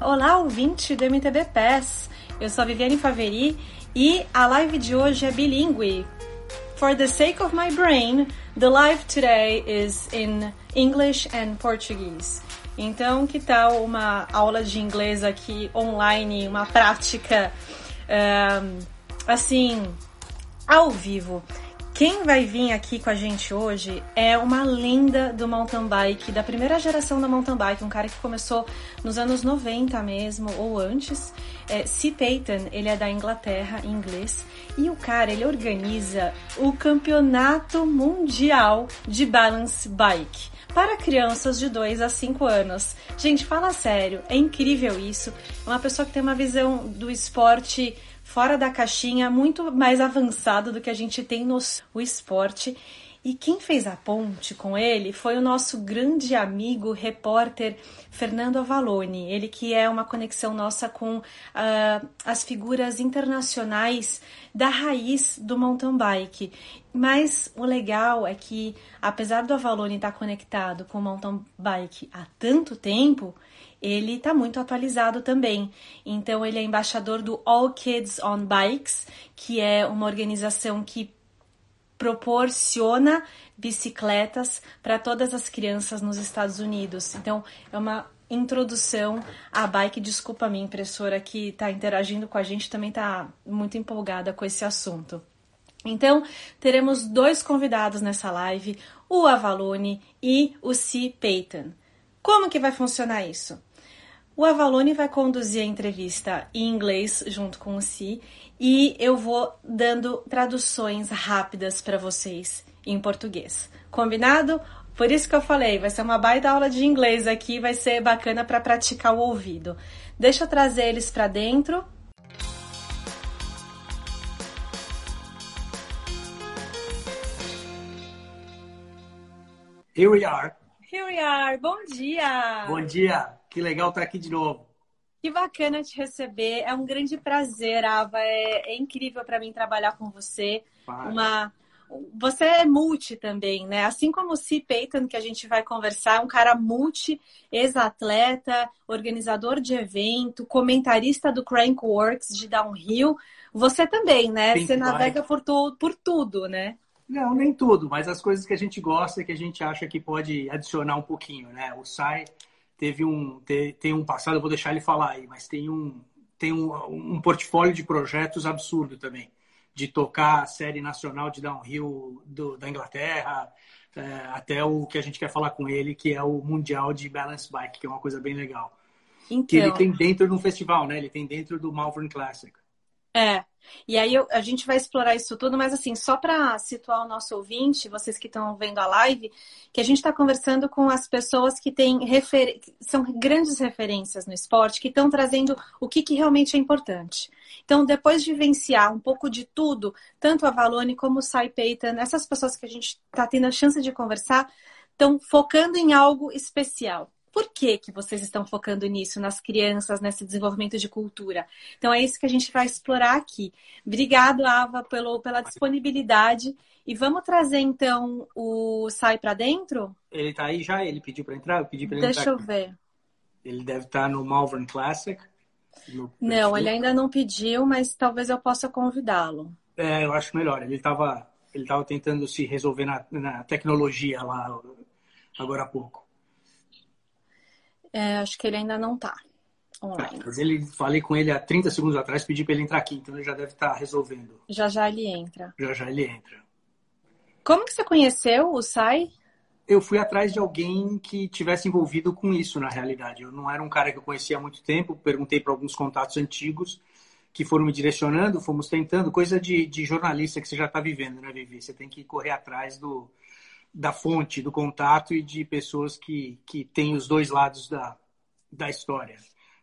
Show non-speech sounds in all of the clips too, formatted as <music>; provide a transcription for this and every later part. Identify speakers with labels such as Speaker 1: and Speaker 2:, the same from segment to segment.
Speaker 1: Olá, ouvinte do MTB Pass. Eu sou a Viviane Faveri e a live de hoje é bilíngue. For the sake of my brain, the live today is in English and Portuguese. Então, que tal uma aula de inglês aqui online, uma prática um, assim, ao vivo? Quem vai vir aqui com a gente hoje é uma lenda do mountain bike, da primeira geração da mountain bike, um cara que começou nos anos 90 mesmo, ou antes. É, C. Payton, ele é da Inglaterra, em inglês, e o cara, ele organiza o campeonato mundial de balance bike para crianças de 2 a 5 anos. Gente, fala sério, é incrível isso. É uma pessoa que tem uma visão do esporte fora da caixinha, muito mais avançado do que a gente tem no o esporte. E quem fez a ponte com ele foi o nosso grande amigo repórter Fernando Avalone, ele que é uma conexão nossa com uh, as figuras internacionais da raiz do mountain bike. Mas o legal é que, apesar do Avalone estar conectado com o mountain bike há tanto tempo, ele está muito atualizado também. Então, ele é embaixador do All Kids on Bikes, que é uma organização que proporciona bicicletas para todas as crianças nos Estados Unidos. Então, é uma introdução à bike. Desculpa a minha impressora que está interagindo com a gente, também está muito empolgada com esse assunto. Então, teremos dois convidados nessa live, o Avalone e o C. Payton. Como que vai funcionar isso? O Avalone vai conduzir a entrevista em inglês junto com o Si e eu vou dando traduções rápidas para vocês em português. Combinado? Por isso que eu falei, vai ser uma baita aula de inglês aqui, vai ser bacana para praticar o ouvido. Deixa eu trazer eles para dentro.
Speaker 2: Here we are.
Speaker 1: Here we are. Bom dia.
Speaker 2: Bom dia. Que legal estar aqui de novo.
Speaker 1: Que bacana te receber. É um grande prazer, Ava. É, é incrível para mim trabalhar com você. Uma você é multi também, né? Assim como o C. Payton, que a gente vai conversar, é um cara multi, ex-atleta, organizador de evento, comentarista do Crankworks de downhill. Você também, né? Você navega por, tu, por tudo, né?
Speaker 2: Não, nem tudo, mas as coisas que a gente gosta, que a gente acha que pode adicionar um pouquinho, né? O Sai teve um tem, tem um passado, eu vou deixar ele falar aí, mas tem um tem um, um portfólio de projetos absurdo também, de tocar a série nacional de downhill do, da Inglaterra, é, até o que a gente quer falar com ele, que é o mundial de balance bike, que é uma coisa bem legal. Então... Que ele então. tem dentro do festival, né? Ele tem dentro do Malvern Classic.
Speaker 1: É. E aí eu, a gente vai explorar isso tudo, mas assim, só para situar o nosso ouvinte, vocês que estão vendo a live, que a gente está conversando com as pessoas que têm refer... são grandes referências no esporte, que estão trazendo o que, que realmente é importante. Então, depois de vivenciar um pouco de tudo, tanto a Valone como o Sai Payton, essas pessoas que a gente está tendo a chance de conversar, estão focando em algo especial. Por que, que vocês estão focando nisso, nas crianças, nesse desenvolvimento de cultura? Então é isso que a gente vai explorar aqui. Obrigado, Ava, pelo, pela disponibilidade. E vamos trazer então o Sai para dentro?
Speaker 2: Ele está aí já? Ele pediu para entrar? Eu pedi para Deixa
Speaker 1: entrar. Deixa eu ver.
Speaker 2: Ele deve estar tá no Malvern Classic.
Speaker 1: No não, ele ainda não pediu, mas talvez eu possa convidá-lo.
Speaker 2: É, eu acho melhor. Ele estava ele tava tentando se resolver na, na tecnologia lá agora há pouco.
Speaker 1: É, acho que ele ainda não está online.
Speaker 2: Mas ele, falei com ele há 30 segundos atrás, pedi para ele entrar aqui, então ele já deve estar tá resolvendo.
Speaker 1: Já já ele entra.
Speaker 2: Já já ele entra.
Speaker 1: Como que você conheceu o Sai?
Speaker 2: Eu fui atrás de alguém que tivesse envolvido com isso, na realidade. Eu não era um cara que eu conhecia há muito tempo, perguntei para alguns contatos antigos que foram me direcionando, fomos tentando, coisa de, de jornalista que você já está vivendo, né, Vivi? Você tem que correr atrás do, da fonte, do contato e de pessoas que, que têm os dois lados da, da história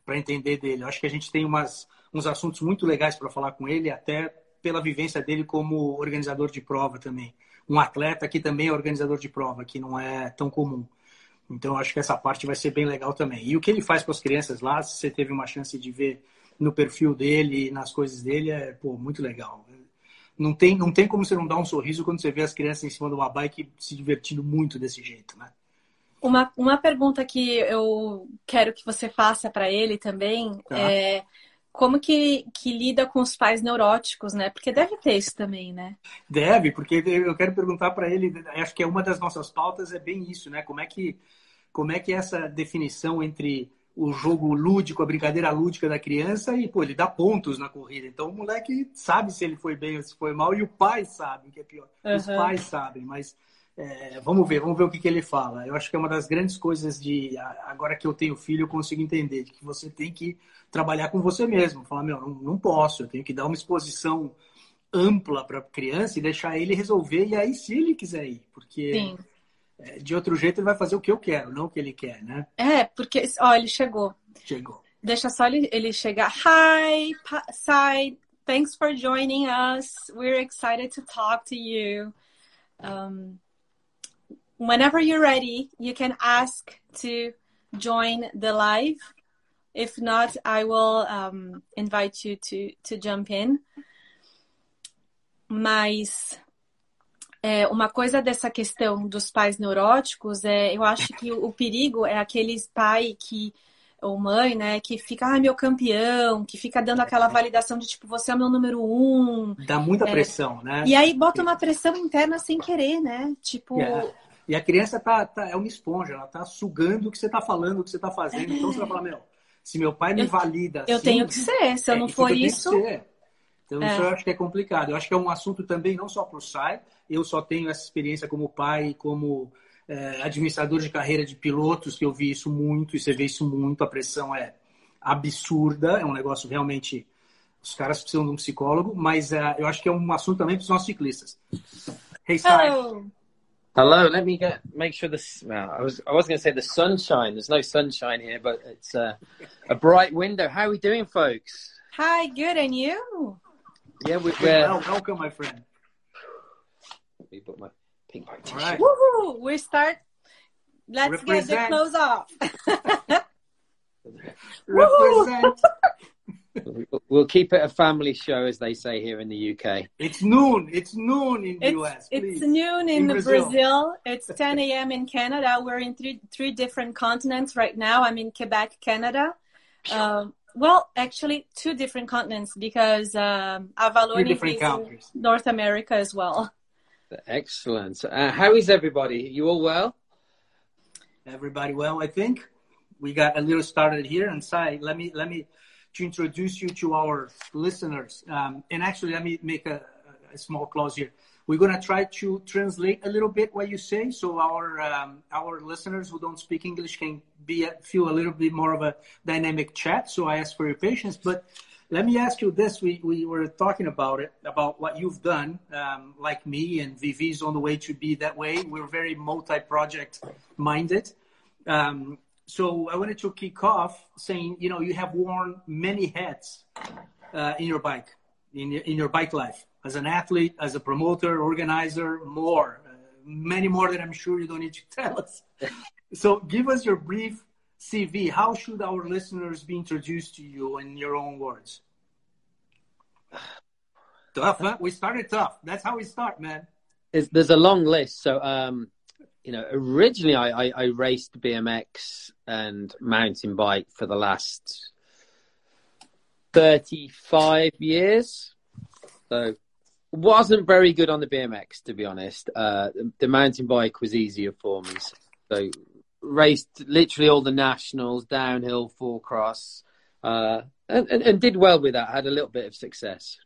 Speaker 2: para entender dele. Eu acho que a gente tem umas, uns assuntos muito legais para falar com ele, até pela vivência dele como organizador de prova também. Um atleta que também é organizador de prova, que não é tão comum. Então, acho que essa parte vai ser bem legal também. E o que ele faz com as crianças lá, se você teve uma chance de ver no perfil dele, nas coisas dele, é pô, muito legal não tem, não tem como você não dar um sorriso quando você vê as crianças em cima de uma bike se divertindo muito desse jeito, né?
Speaker 1: Uma, uma pergunta que eu quero que você faça para ele também
Speaker 2: Tá.
Speaker 1: é como que, que lida com os pais neuróticos, né? Porque deve ter isso também, né?
Speaker 2: Deve, porque eu quero perguntar para ele, acho que é uma das nossas pautas é bem isso, né? Como é que como é que é essa definição entre o jogo lúdico, a brincadeira lúdica da criança e, pô, ele dá pontos na corrida. Então o moleque sabe se ele foi bem ou se foi mal e o pai sabe, o que é pior. Os
Speaker 1: Uhum.
Speaker 2: pais sabem, mas é, vamos ver, vamos ver o que, que ele fala. Eu acho que é uma das grandes coisas de agora que eu tenho filho, eu consigo entender que você tem que trabalhar com você mesmo. Falar, meu, não, não posso, eu tenho que dar uma exposição ampla para a criança e deixar ele resolver e aí se ele quiser ir, porque
Speaker 1: Sim.
Speaker 2: É, de outro jeito ele vai fazer o que eu quero, não o que ele quer, né?
Speaker 1: É, porque, ó, ele chegou.
Speaker 2: Chegou.
Speaker 1: Deixa só ele, ele chegar. Hi, Sai. Thanks for joining us. We're excited to talk to you. Um, whenever you're ready, you can ask to join the live. If not, I will um, invite you to, to jump in. Mas é, uma coisa dessa questão dos pais neuróticos é, eu acho que o, perigo é aqueles pai que ou mãe, né, que fica, ai, meu campeão, que fica dando aquela validação de tipo, você é o meu número um.
Speaker 2: Dá muita pressão, né?
Speaker 1: E aí bota uma pressão interna sem querer, né? Tipo,
Speaker 2: Yeah. E a criança tá, tá- é uma esponja, ela tá sugando o que você tá falando, o que você tá fazendo. Então você vai falar, meu, se meu pai me
Speaker 1: Eu-
Speaker 2: valida
Speaker 1: eu
Speaker 2: assim,
Speaker 1: tenho que ser. Se eu
Speaker 2: é
Speaker 1: não
Speaker 2: isso
Speaker 1: for
Speaker 2: que eu tenho que
Speaker 1: isso,
Speaker 2: ser. Então
Speaker 1: É.
Speaker 2: isso eu acho que é complicado. Eu acho que é um assunto também não só para o SAI, eu só tenho essa experiência como pai, como é, administrador de carreira de pilotos, que eu vi isso muito, e você vê isso muito, a pressão é absurda, é um negócio realmente. Os caras precisam de um psicólogo, mas é, eu acho que é um assunto também para os nossos ciclistas. Hey,
Speaker 1: oh,
Speaker 3: Hello, let me get make sure this. Well, I was I was going to say the sunshine. There's no sunshine here, but it's a, a bright window. How are we doing, folks?
Speaker 1: hi, good, and you?
Speaker 3: Yeah, we,
Speaker 2: Well,
Speaker 3: we're.
Speaker 2: welcome, my friend.
Speaker 3: Let me put my pink bag
Speaker 2: All right.
Speaker 1: Woohoo! We start. Let's get the clothes off. <laughs>
Speaker 2: Represent.
Speaker 3: We'll- We'll keep it a family show, as they say here in the UK.
Speaker 2: It's noon. It's noon in the
Speaker 1: It's,
Speaker 2: US.
Speaker 1: it's noon in,
Speaker 2: In
Speaker 1: Brazil.
Speaker 2: Brazil.
Speaker 1: It's 10 a.m. in Canada. We're in three three different continents right now. I'm in Quebec, Canada. Um, well, actually, two different continents because um,
Speaker 2: Three
Speaker 1: is in
Speaker 2: countries.
Speaker 1: North America as well.
Speaker 3: Excellent. Uh, how is everybody? You all well?
Speaker 2: Everybody well, I think. We got a little started here. And Sai, let me let me to introduce you to our listeners. Um, and actually, let me make a, a small clause here. We're gonna try to translate a little bit what you say, so our um, our listeners who don't speak English can be feel a little bit more of a dynamic chat. So I ask for your patience, but. Let me ask you this. We, we were talking about it, about what you've done, um, like me, and Vivi's on the way to be that way. We're very multi project minded. Um, so I wanted to kick off saying, you know, you have worn many hats uh, in your bike, in your, in your bike life, as an athlete, as a promoter, organizer, more, uh, many more that I'm sure you don't need to <laughs> tell us. so give us your brief CV. How should our listeners be introduced to you in your own words? Tough, huh? We started tough. That's how we start, man.
Speaker 3: There's, there's a long list. So, um, you know, originally I, I, I raced BMX and mountain bike for the last 35 years. So, wasn't very good on the BMX, to be honest. Uh, the mountain bike was easier for me. So, raced literally all the nationals, downhill, four cross, uh, and, and, and did well with that. Had a little bit of success.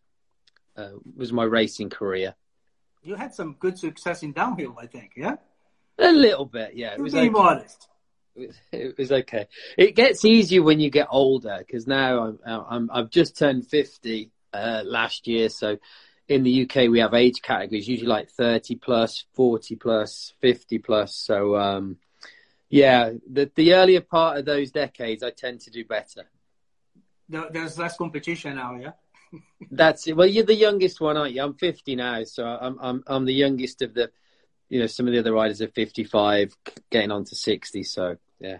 Speaker 3: Uh, was my racing career.
Speaker 2: You had some good success in downhill, I think, yeah?
Speaker 3: A little bit, yeah. It was
Speaker 2: be
Speaker 3: okay.
Speaker 2: modest.
Speaker 3: It was- okay. It gets easier when you get older because now I'm, I'm I've just turned fifty uh, last year. So in the UK we have age categories, usually like thirty plus, forty plus, fifty plus. So um, yeah, the the earlier part of those decades I tend to do better.
Speaker 2: There's less competition now, yeah? <laughs>
Speaker 3: That's it. Well, you're the youngest one, aren't you? I'm 50 now, so I'm I'm I'm the youngest of the, you know, some of the other riders are 55, getting on to 60. So yeah,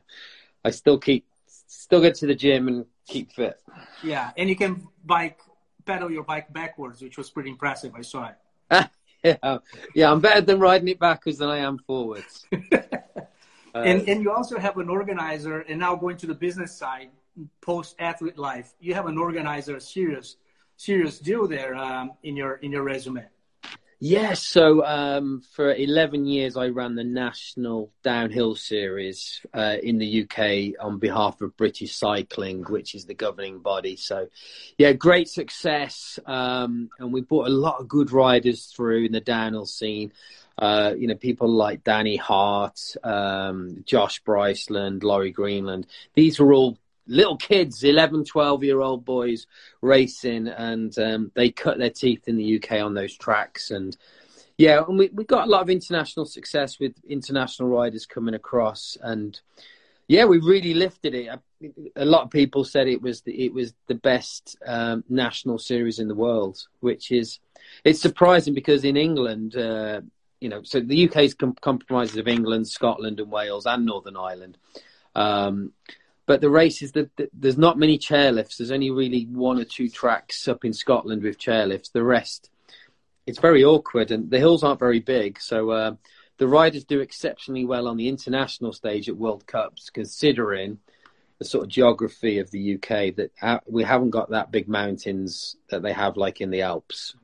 Speaker 3: I still keep still go to the gym and keep fit.
Speaker 2: Yeah, and you can bike, pedal your bike backwards, which was pretty impressive. I saw it. <laughs>
Speaker 3: yeah, yeah, I'm better than riding it backwards than I am forwards. <laughs> Uh,
Speaker 2: Uh, and and you also have an organizer, and now going to the business side, post athlete life, you have an organizer, serious serious deal there um, in your in your resume.
Speaker 3: Yes, so um, for 11 years I ran the National Downhill Series uh, in the UK on behalf of British Cycling, which is the governing body. So, yeah, great success. Um, and we brought a lot of good riders through in the downhill scene. Uh, you know, people like Danny Hart, um, Josh Bryceland, Laurie Greenland. These were all little kids, 11, 12 year old boys racing, and um, they cut their teeth in the UK on those tracks. And yeah, and we, we got a lot of international success with international riders coming across. And yeah, we really lifted it. A lot of people said it was the, it was the best um, national series in the world, which is it's surprising because in England, uh, you know, so the UK is com- compromises of England, Scotland, and Wales, and Northern Ireland. Um, but the race is that there's not many chairlifts. There's only really one or two tracks up in Scotland with chairlifts. The rest, it's very awkward, and the hills aren't very big. So uh, the riders do exceptionally well on the international stage at World Cups, considering the sort of geography of the UK that we haven't got that big mountains that they have like in the Alps.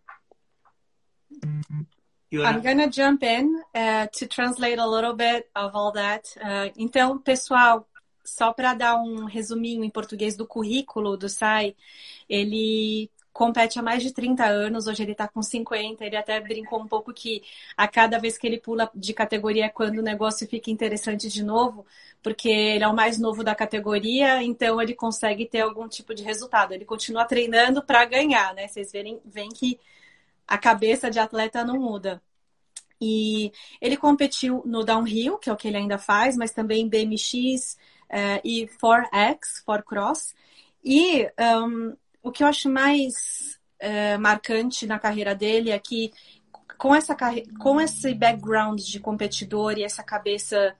Speaker 1: I'm gonna jump in uh, to translate a little bit of all that. Uh, então, pessoal, só para dar um resuminho em português do currículo do SAI, ele compete há mais de 30 anos, hoje ele está com 50, ele até brincou um pouco que a cada vez que ele pula de categoria é quando o negócio fica interessante de novo, porque ele é o mais novo da categoria, então ele consegue ter algum tipo de resultado. Ele continua treinando para ganhar, né? Vocês verem, veem que a cabeça de atleta não muda. E ele competiu no downhill, que é o que ele ainda faz, mas também BMX, uh, e 4X, 4Cross. E um, o que eu acho mais uh, marcante na carreira dele é que com, essa, com esse background de competidor e essa cabeça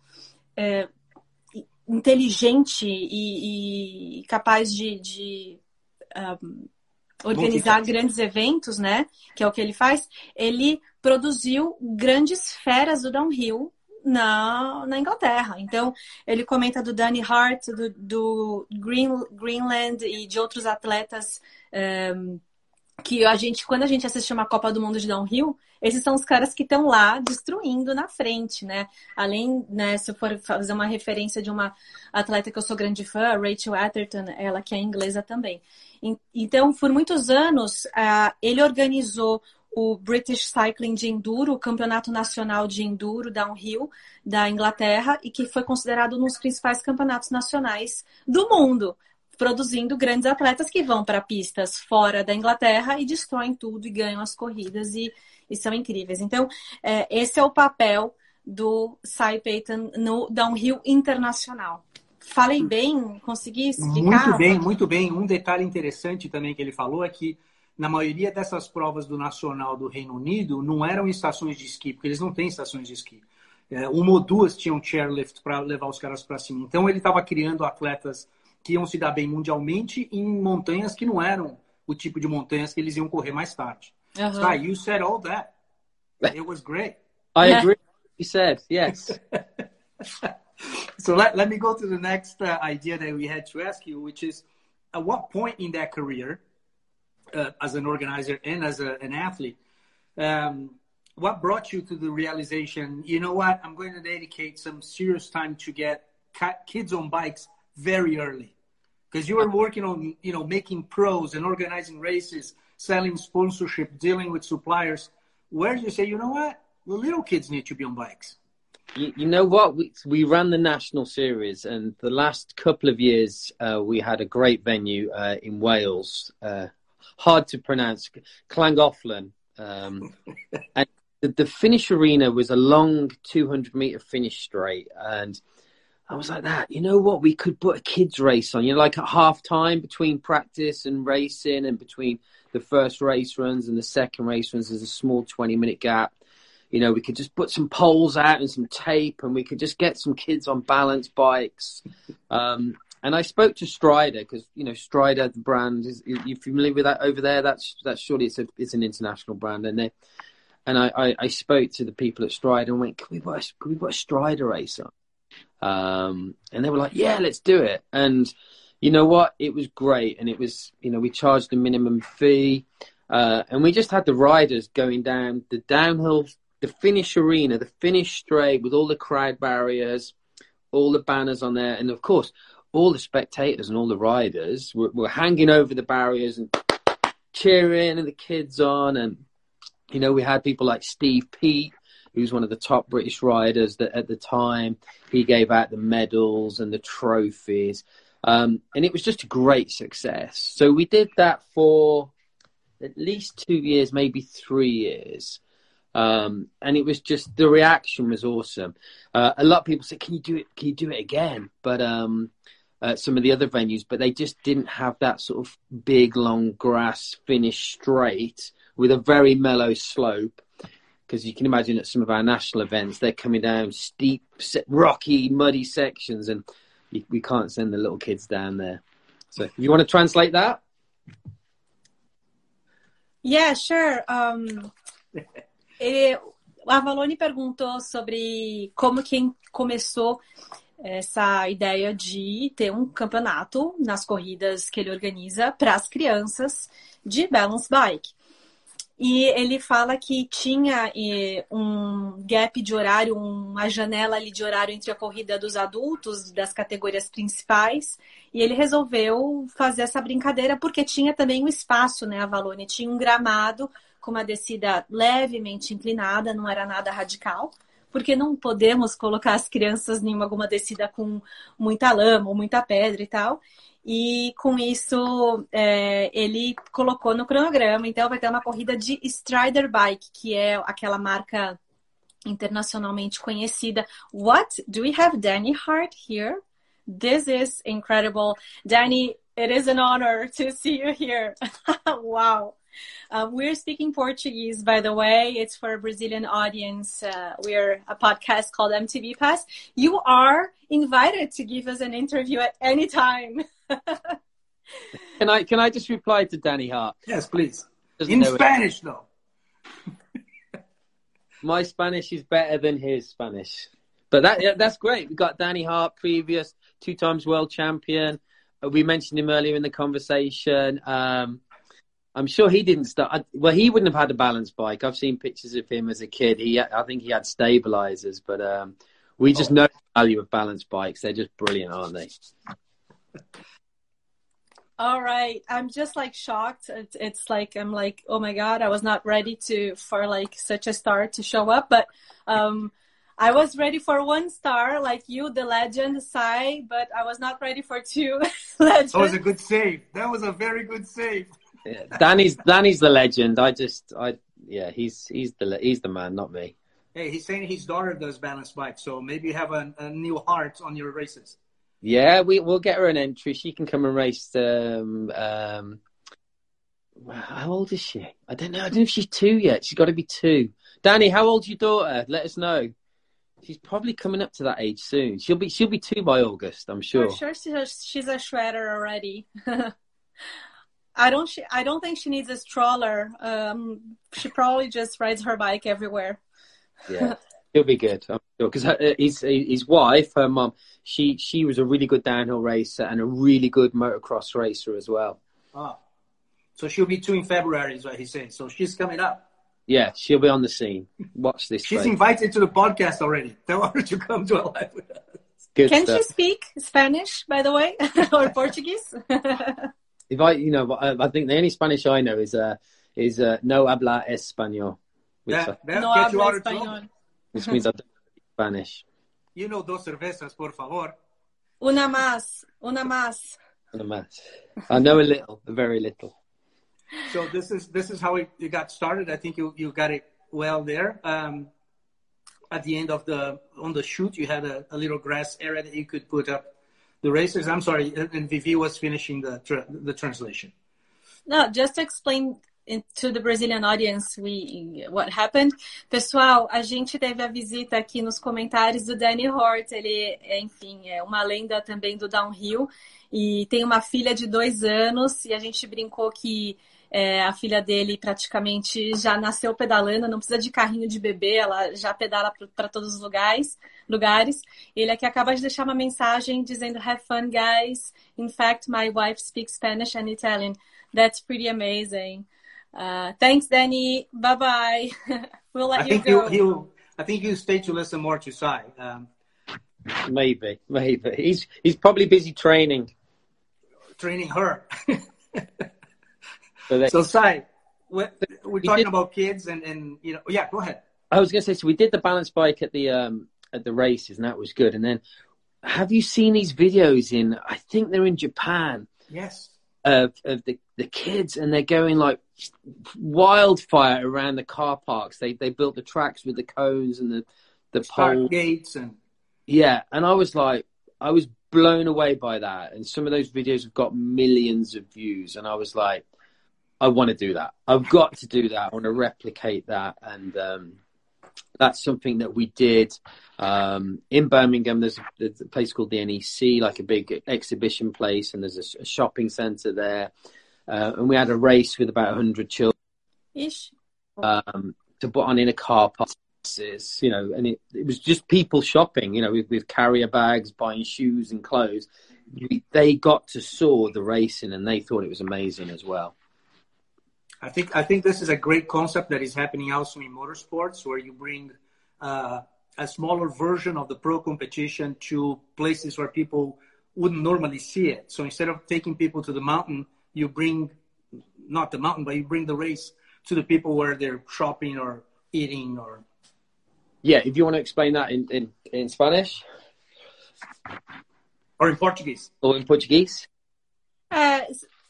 Speaker 1: uh, inteligente e, e, capaz de, de um, organizar grandes eventos, né? Que é o que ele faz. Ele produziu grandes feras do downhill na, na Inglaterra. Então, ele comenta do Danny Hart, do, do Green, Greenland e de outros atletas um, que a gente, quando a gente assiste uma Copa do Mundo de Downhill, esses são os caras que estão lá destruindo na frente, né? Além, né, se eu for fazer uma referência de uma atleta que eu sou grande fã, Rachel Atherton, ela que é inglesa também. Então, por muitos anos, uh, ele organizou o British Cycling de Enduro, o Campeonato Nacional de Enduro Downhill da Inglaterra, e que foi considerado um dos principais campeonatos nacionais do mundo, produzindo grandes atletas que vão para pistas fora da Inglaterra e destroem tudo e ganham as corridas e, e são incríveis. Então, é, esse é o papel do Cy Payton no downhill internacional. Falei bem? Consegui explicar?
Speaker 2: Muito bem, muito bem. Um detalhe interessante também que ele falou é que na maioria dessas provas do Nacional do Reino Unido, não eram estações de esqui, porque eles não têm estações de esqui. É, uma ou duas tinham chairlift para levar os caras para cima. Então ele estava criando atletas que iam se dar bem mundialmente em montanhas que não eram o tipo de montanhas que eles iam correr mais tarde. Uh -huh. Sky, you said all that. <laughs> It was great.
Speaker 3: I agree. You said, yes. <laughs>
Speaker 2: so let, let me go to the next uh, idea that we had to ask you, which is at what point in that career uh, as an organizer and as a, an athlete. Um, what brought you to the realization, you know what, I'm going to dedicate some serious time to get kids on bikes very early? Because you were working on, you know, making pros and organizing races, selling sponsorship, dealing with suppliers. Where did you say, you know what, the little kids need to be on bikes?
Speaker 3: You, you know what? We, we ran the national series, and the last couple of years uh, we had a great venue uh, in Wales, uh, hard to pronounce, Llangollen. Um, <laughs> and the, the, finish arena was a long 200 meter finish straight. And I was like, that, you know what? We could put a kids' race on, you know, like at half time between practice and racing and between the first race runs and the second race runs, there's a small 20 minute gap. You know, we could just put some poles out and some tape and we could just get some kids on balance bikes. Um, and I spoke to Strider because you know Strider, the brand, is you familiar with that over there? That's that's surely it's a it's an international brand, and they and I, I, I spoke to the people at Strider and went, can we put a, can we put a Strider race on? Um, and they were like, yeah, let's do it. And you know what? It was great. And it was, you know, we charged a minimum fee. Uh, and we just had the riders going down the downhill, the finish arena, the finish straight with all the crowd barriers, all the banners on there. And of course, all the spectators and all the riders were, were hanging over the barriers and cheering and the kids on. And, you know, we had people like Steve Peat, who's one of the top British riders that at the time he gave out the medals and the trophies. Um, and it was just a great success. So we did that for at least two years, maybe three years. Um, and it was just the reaction was awesome. Uh, a lot of people said, "Can you do it? Can you do it again?" But um, uh, some of the other venues, but they just didn't have that sort of big, long grass finish straight with a very mellow slope. Because you can imagine at some of our national events, they're coming down steep, rocky, muddy sections, and we can't send the little kids down there. So, you want to translate that?
Speaker 1: Yeah, sure. Um, <laughs> ele, o Avalone perguntou sobre como quem começou essa ideia de ter um campeonato nas corridas que ele organiza para as crianças de balance bike. E ele fala que tinha um gap de horário, uma janela ali de horário entre a corrida dos adultos, das categorias principais, e ele resolveu fazer essa brincadeira porque tinha também um espaço, né, a Valone tinha um gramado com uma descida levemente inclinada, não era nada radical, porque não podemos colocar as crianças em alguma descida com muita lama ou muita pedra e tal. E com isso, é, ele colocou no cronograma. Então, vai ter uma corrida de Strider Bike, que é aquela marca internacionalmente conhecida. What? Do we have Danny Hart here? This is incredible. Danny, it is an honor to see you here. <laughs> wow. Uh, we're speaking Portuguese, by the way. It's for a Brazilian audience. Uh, we're a podcast called MTB Pass. You are invited to give us an interview at any time. <laughs>
Speaker 3: can I can I just reply to Danny Hart?
Speaker 2: Yes, please. Doesn't In Spanish, it. though. <laughs>
Speaker 3: My Spanish is better than his Spanish, but that that's great. We got Danny Hart, previous two times world champion. Uh, we mentioned him earlier in the conversation. Um, I'm sure he didn't start. Well, he wouldn't have had a balance bike. I've seen pictures of him as a kid. He, I think he had stabilizers, but um, we just oh. know the value of balance bikes. They're just brilliant, aren't they?
Speaker 1: All right, I'm just like shocked. It's, it's like I'm like, oh my god, I was not ready to for like such a star to show up, but um, I was ready for one star, like you, the legend, Sai, but I was not ready for two <laughs> legends.
Speaker 2: That was a good save. That was a very good save
Speaker 3: yeah, <laughs> Danny's Danny's the legend. I just I yeah he's he's the he's the man, not me.
Speaker 2: Hey, he's saying his daughter does balance bike, so maybe you have a, a new Hart on your races.
Speaker 3: Yeah, we we'll get her an entry. She can come and race. Um, um, how old is she? I don't know. I don't know if she's two yet. She's got to be two. Danny, how old's your daughter? Let us know. She's probably coming up to that age soon. She'll be she'll be two by August. I'm sure.
Speaker 1: I'm sure she's a, she's a shredder already. <laughs> I don't. She, I don't think she needs a stroller. Um, she probably just rides her bike everywhere.
Speaker 3: Yeah, <laughs> he'll be good. I'm sure because uh, his his wife, her mum, she she was a really good downhill racer and a really good motocross racer as well.
Speaker 2: Ah, so she'll be two in February, is what he's saying. So she's coming up.
Speaker 3: Yeah, she'll be on the scene. Watch this.
Speaker 2: She's invited to the podcast already. Tell her to come to a live with us.
Speaker 1: Good Can stuff. she speak Spanish, by the way, <laughs> or Portuguese? <laughs>
Speaker 3: if I, you know, I think the only Spanish I know is uh, is uh, no habla español.
Speaker 2: Which, that, that no habla español.
Speaker 3: Which means I don't speak Spanish.
Speaker 2: You know dos cervezas, por favor.
Speaker 1: Una más, una más.
Speaker 3: Una más. I know a little, a very little.
Speaker 2: So this is this is how it, it got started. I think you you got it well there. Um, at the end of the on the shoot, you had a, a little grass area that you could put up the racers. I'm sorry, and Vivi was finishing the tra- the translation.
Speaker 1: No, just to explain to the Brazilian audience we, what happened. Pessoal, a gente teve a visita aqui nos comentários do Danny Hort. Ele, enfim, é uma lenda também do downhill e tem uma filha de dois anos e a gente brincou que É, a filha dele praticamente já nasceu pedalando, não precisa de carrinho de bebê, ela já pedala para todos os lugares. lugares. Ele aqui acaba de deixar uma mensagem dizendo: Have fun, guys. In fact, my wife speaks Spanish and Italian. That's pretty amazing. Uh, thanks, Danny. Bye bye. <laughs> we'll let
Speaker 2: I
Speaker 1: you
Speaker 2: think
Speaker 1: go.
Speaker 2: You, you, I think you stay to listen more to Sai. Um,
Speaker 3: maybe, maybe he's he's probably busy training.
Speaker 2: Training her. <laughs>
Speaker 3: so, they,
Speaker 2: so Sai, we're, we're talking did, about kids, and and you know, yeah, go ahead.
Speaker 3: I was going to say, so we did the balance bike at the um at the races, and that was good. And then, have you seen these videos in? I think they're in Japan.
Speaker 2: Yes.
Speaker 3: Of of the the kids, and they're going like wildfire around the car parks. They they built the tracks with the cones and the the pole
Speaker 2: gates and
Speaker 3: yeah. And I was like, I was blown away by that. And some of those videos have got millions of views, and I was like, I want to do that. I've got to do that. I want to replicate that, and um, that's something that we did um, in Birmingham. There's, there's, a place called the NEC, like a big exhibition place, and there's a, a shopping centre there. Uh, and we had a race with about 100 children
Speaker 1: Ish.
Speaker 3: Um, to put on in a car park. You know, and it, it was just people shopping, you know, with, with carrier bags, buying shoes and clothes. They got to saw the racing and they thought it was amazing as well.
Speaker 2: I think I think this is a great concept that is happening also in motorsports, where you bring uh, a smaller version of the pro competition to places where people wouldn't normally see it. So instead of taking people to the mountain, you bring not the mountain, but you bring the race to the people where they're shopping or eating or.
Speaker 3: Yeah, if you want to explain that in, in, in Spanish.
Speaker 2: Or in Portuguese.
Speaker 3: Or in Portuguese.
Speaker 1: Uh,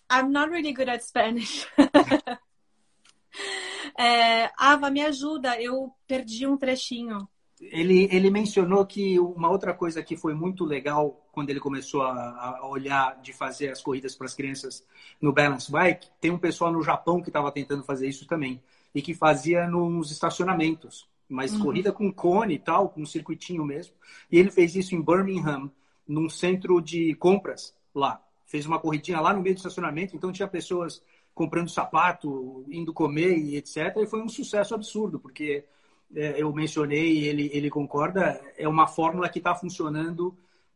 Speaker 1: I'm not really good at Spanish. <laughs> <laughs> é, Ava, me ajuda, eu perdi um trechinho.
Speaker 2: Ele, ele mencionou que uma outra coisa que foi muito legal quando ele começou a, a olhar de fazer as corridas para as crianças no Balance Bike, tem um pessoal no Japão que estava tentando fazer isso também e que fazia nos estacionamentos, mas uhum. corrida com cone e tal, com um circuitinho mesmo. E ele fez isso em Birmingham, num centro de compras lá. Fez uma corridinha lá no meio do estacionamento, então tinha pessoas comprando sapato, indo comer e etc. E foi um sucesso absurdo, porque é, eu mencionei, ele, ele concorda, é uma fórmula que está funcionando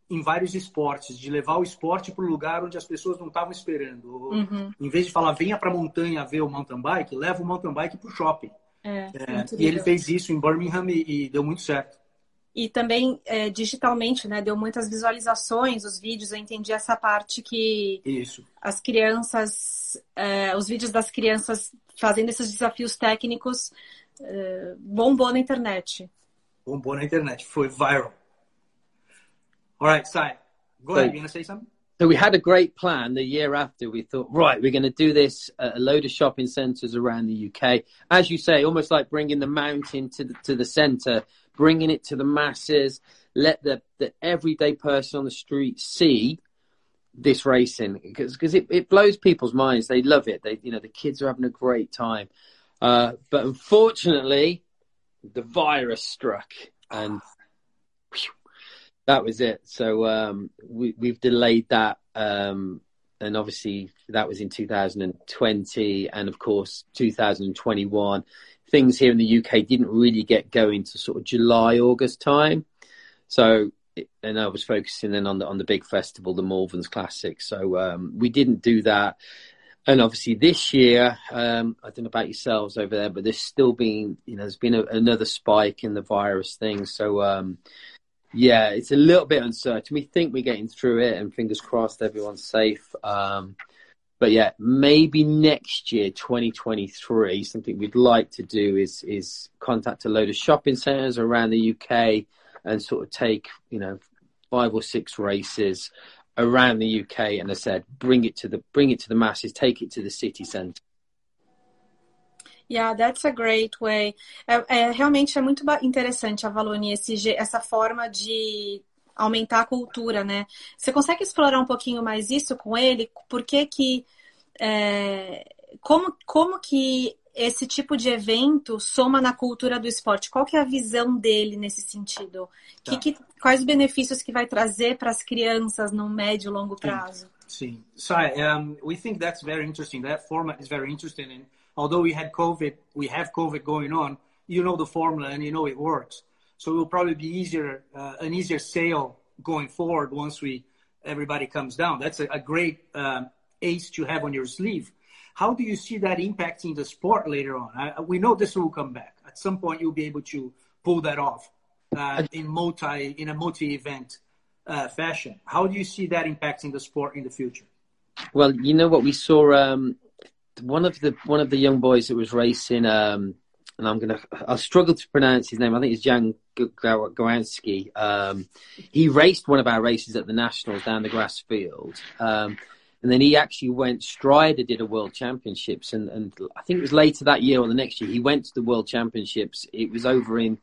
Speaker 2: em vários esportes, de levar o esporte para o lugar onde as pessoas não estavam esperando. Uhum. Em vez de falar, venha para a montanha ver o mountain bike, leva o mountain bike para o shopping.
Speaker 1: É,
Speaker 2: é, e ele fez isso em Birmingham e, e deu muito certo.
Speaker 1: E também é, digitalmente, né? Deu muitas visualizações, os vídeos. Eu entendi essa parte que
Speaker 2: isso.
Speaker 1: as crianças, é, os vídeos das crianças fazendo esses desafios técnicos uh, bombou na internet.
Speaker 2: Bombou na internet, foi viral. All right, Sai, go ahead. You say something?
Speaker 3: So we had a great plan the year after. We thought, right, we're going to do this at a load of shopping centres around the UK. As you say, almost like bringing the mountain to the, to the centre, bringing it to the masses, let the, the everyday person on the street see this racing because because it, it blows people's minds. They love it. They you know the kids are having a great time. Uh, but unfortunately, the virus struck and that was it. So um, we, have delayed that. Um, and obviously, that was in 2020. And of course, 2021. Things here in the UK didn't really get going to sort of July, August time. So and I was focusing then on the on the big festival, the Malverns Classic. So um, we didn't do that and obviously this year, um, I don't know about yourselves over there, but there's still been, you know, there's been a, another spike in the virus thing. So, um, yeah, it's a little bit uncertain. We think we're getting through it, and fingers crossed, everyone's safe. Um, but yeah, maybe next year, 2023, something we'd like to do is is contact a load of shopping centres around the UK and sort of take, you know, five or six races around the UK, and I said, bring it to the bring it to the masses, take it to the city centre.
Speaker 1: Yeah, that's a great way. É, é, realmente é muito interessante, Avalone, esse, essa forma de aumentar a cultura, né? Você consegue explorar um pouquinho mais isso com ele? Por que que... É, como, como que esse tipo de evento soma na cultura do esporte? Qual que é a visão dele nesse sentido? Tá. Que, que, quais benefícios que vai trazer para as crianças no médio e longo prazo?
Speaker 2: Sim. So um, we think that's very interesting. That format is very interesting. And although we had COVID, we have COVID going on. You know the formula and you know it works. So it will probably be easier, uh, an easier sale going forward once we everybody comes down. That's a, a great um, ace to have on your sleeve. How do you see that impacting the sport later on? I, we know this will come back at some point. You'll be able to pull that off uh, in multi in a multi-event uh, fashion. How do you see that impacting the sport in the future?
Speaker 3: Well, you know what we saw. Um, one of the one of the young boys that was racing um, and I'm gonna I'll struggle to pronounce his name. I think it's Jan Gowanski. Um, he raced one of our races at the Nationals down the grass field. Um, and then he actually went Strider did a World Championships, and, and I think it was later that year or the next year he went to the World Championships. It was over in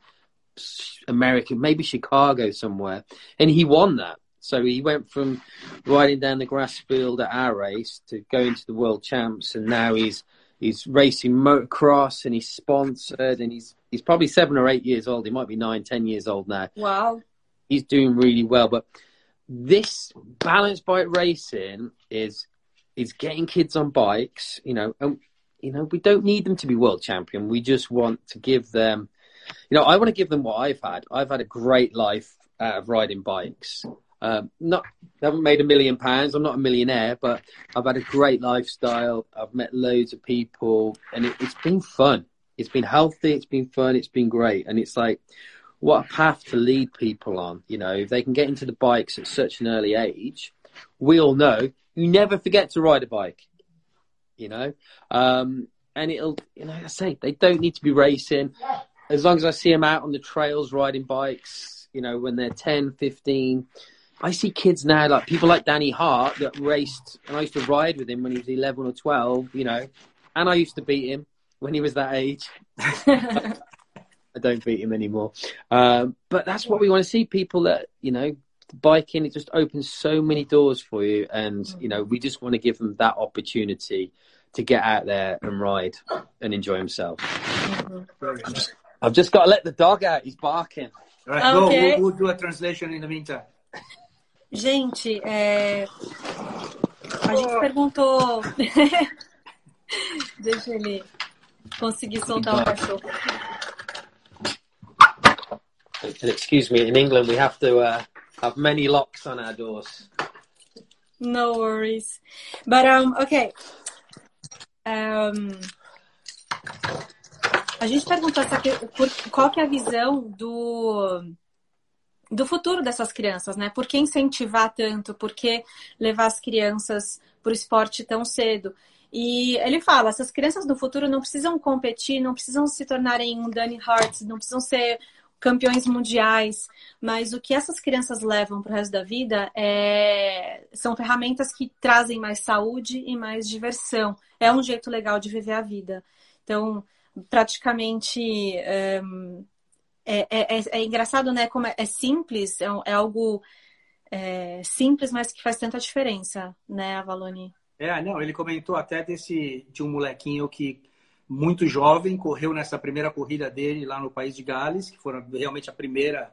Speaker 3: America, maybe Chicago somewhere, and he won that. So he went from riding down the grass field at our race to going to the World Champs, and now he's he's racing motocross and he's sponsored and he's he's probably seven or eight years old. He might be nine, ten years old now.
Speaker 1: Wow.
Speaker 3: He's doing really well. But this balance bike racing is is getting kids on bikes, you know, and you know, we don't need them to be world champion. We just want to give them you know, I want to give them what I've had. I've had a great life out of riding bikes. Um, not haven't made a million pounds. I'm not a millionaire, but I've had a great lifestyle. I've met loads of people, and it, it's been fun. It's been healthy. It's been fun. It's been great, and it's like what a path to lead people on. You know, if they can get into the bikes at such an early age, we all know you never forget to ride a bike. You know, um, and it'll, you know, I say they don't need to be racing. As long as I see them out on the trails riding bikes, you know, when they're 10, 15, I see kids now, like people like Danny Hart that raced, and I used to ride with him when he was 11 or 12, you know, and I used to beat him when he was that age. <laughs> I don't beat him anymore. Um, but that's what we want to see people that, you know, biking, it just opens so many doors for you. And, you know, we just want to give them that opportunity to get out there and ride and enjoy himself. I've just, I've just got to let the dog out. He's barking.
Speaker 2: All right, okay. go. We'll, we'll do a translation in the meantime.
Speaker 1: Gente, é... a gente perguntou. <laughs> Deixa ele conseguir soltar o cachorro.
Speaker 3: excuse me, in England we have to uh, have many locks on our doors.
Speaker 1: No worries. But um, okay. Um, a gente perguntou essa, qual que é a visão do do futuro dessas crianças, né? Por que incentivar tanto? Por que levar as crianças para o esporte tão cedo? E ele fala: essas crianças do futuro não precisam competir, não precisam se tornarem um Danny Hart, não precisam ser campeões mundiais, mas o que essas crianças levam para o resto da vida é... são ferramentas que trazem mais saúde e mais diversão. É um jeito legal de viver a vida. Então, praticamente. Um é, é, é, é, engraçado, né? Como é, é simples, é, é algo simples, mas que faz tanta diferença, né, Avalone?
Speaker 2: É, não, ele comentou até desse de um molequinho que muito jovem correu nessa primeira corrida dele lá no país de Gales, que foi realmente a primeira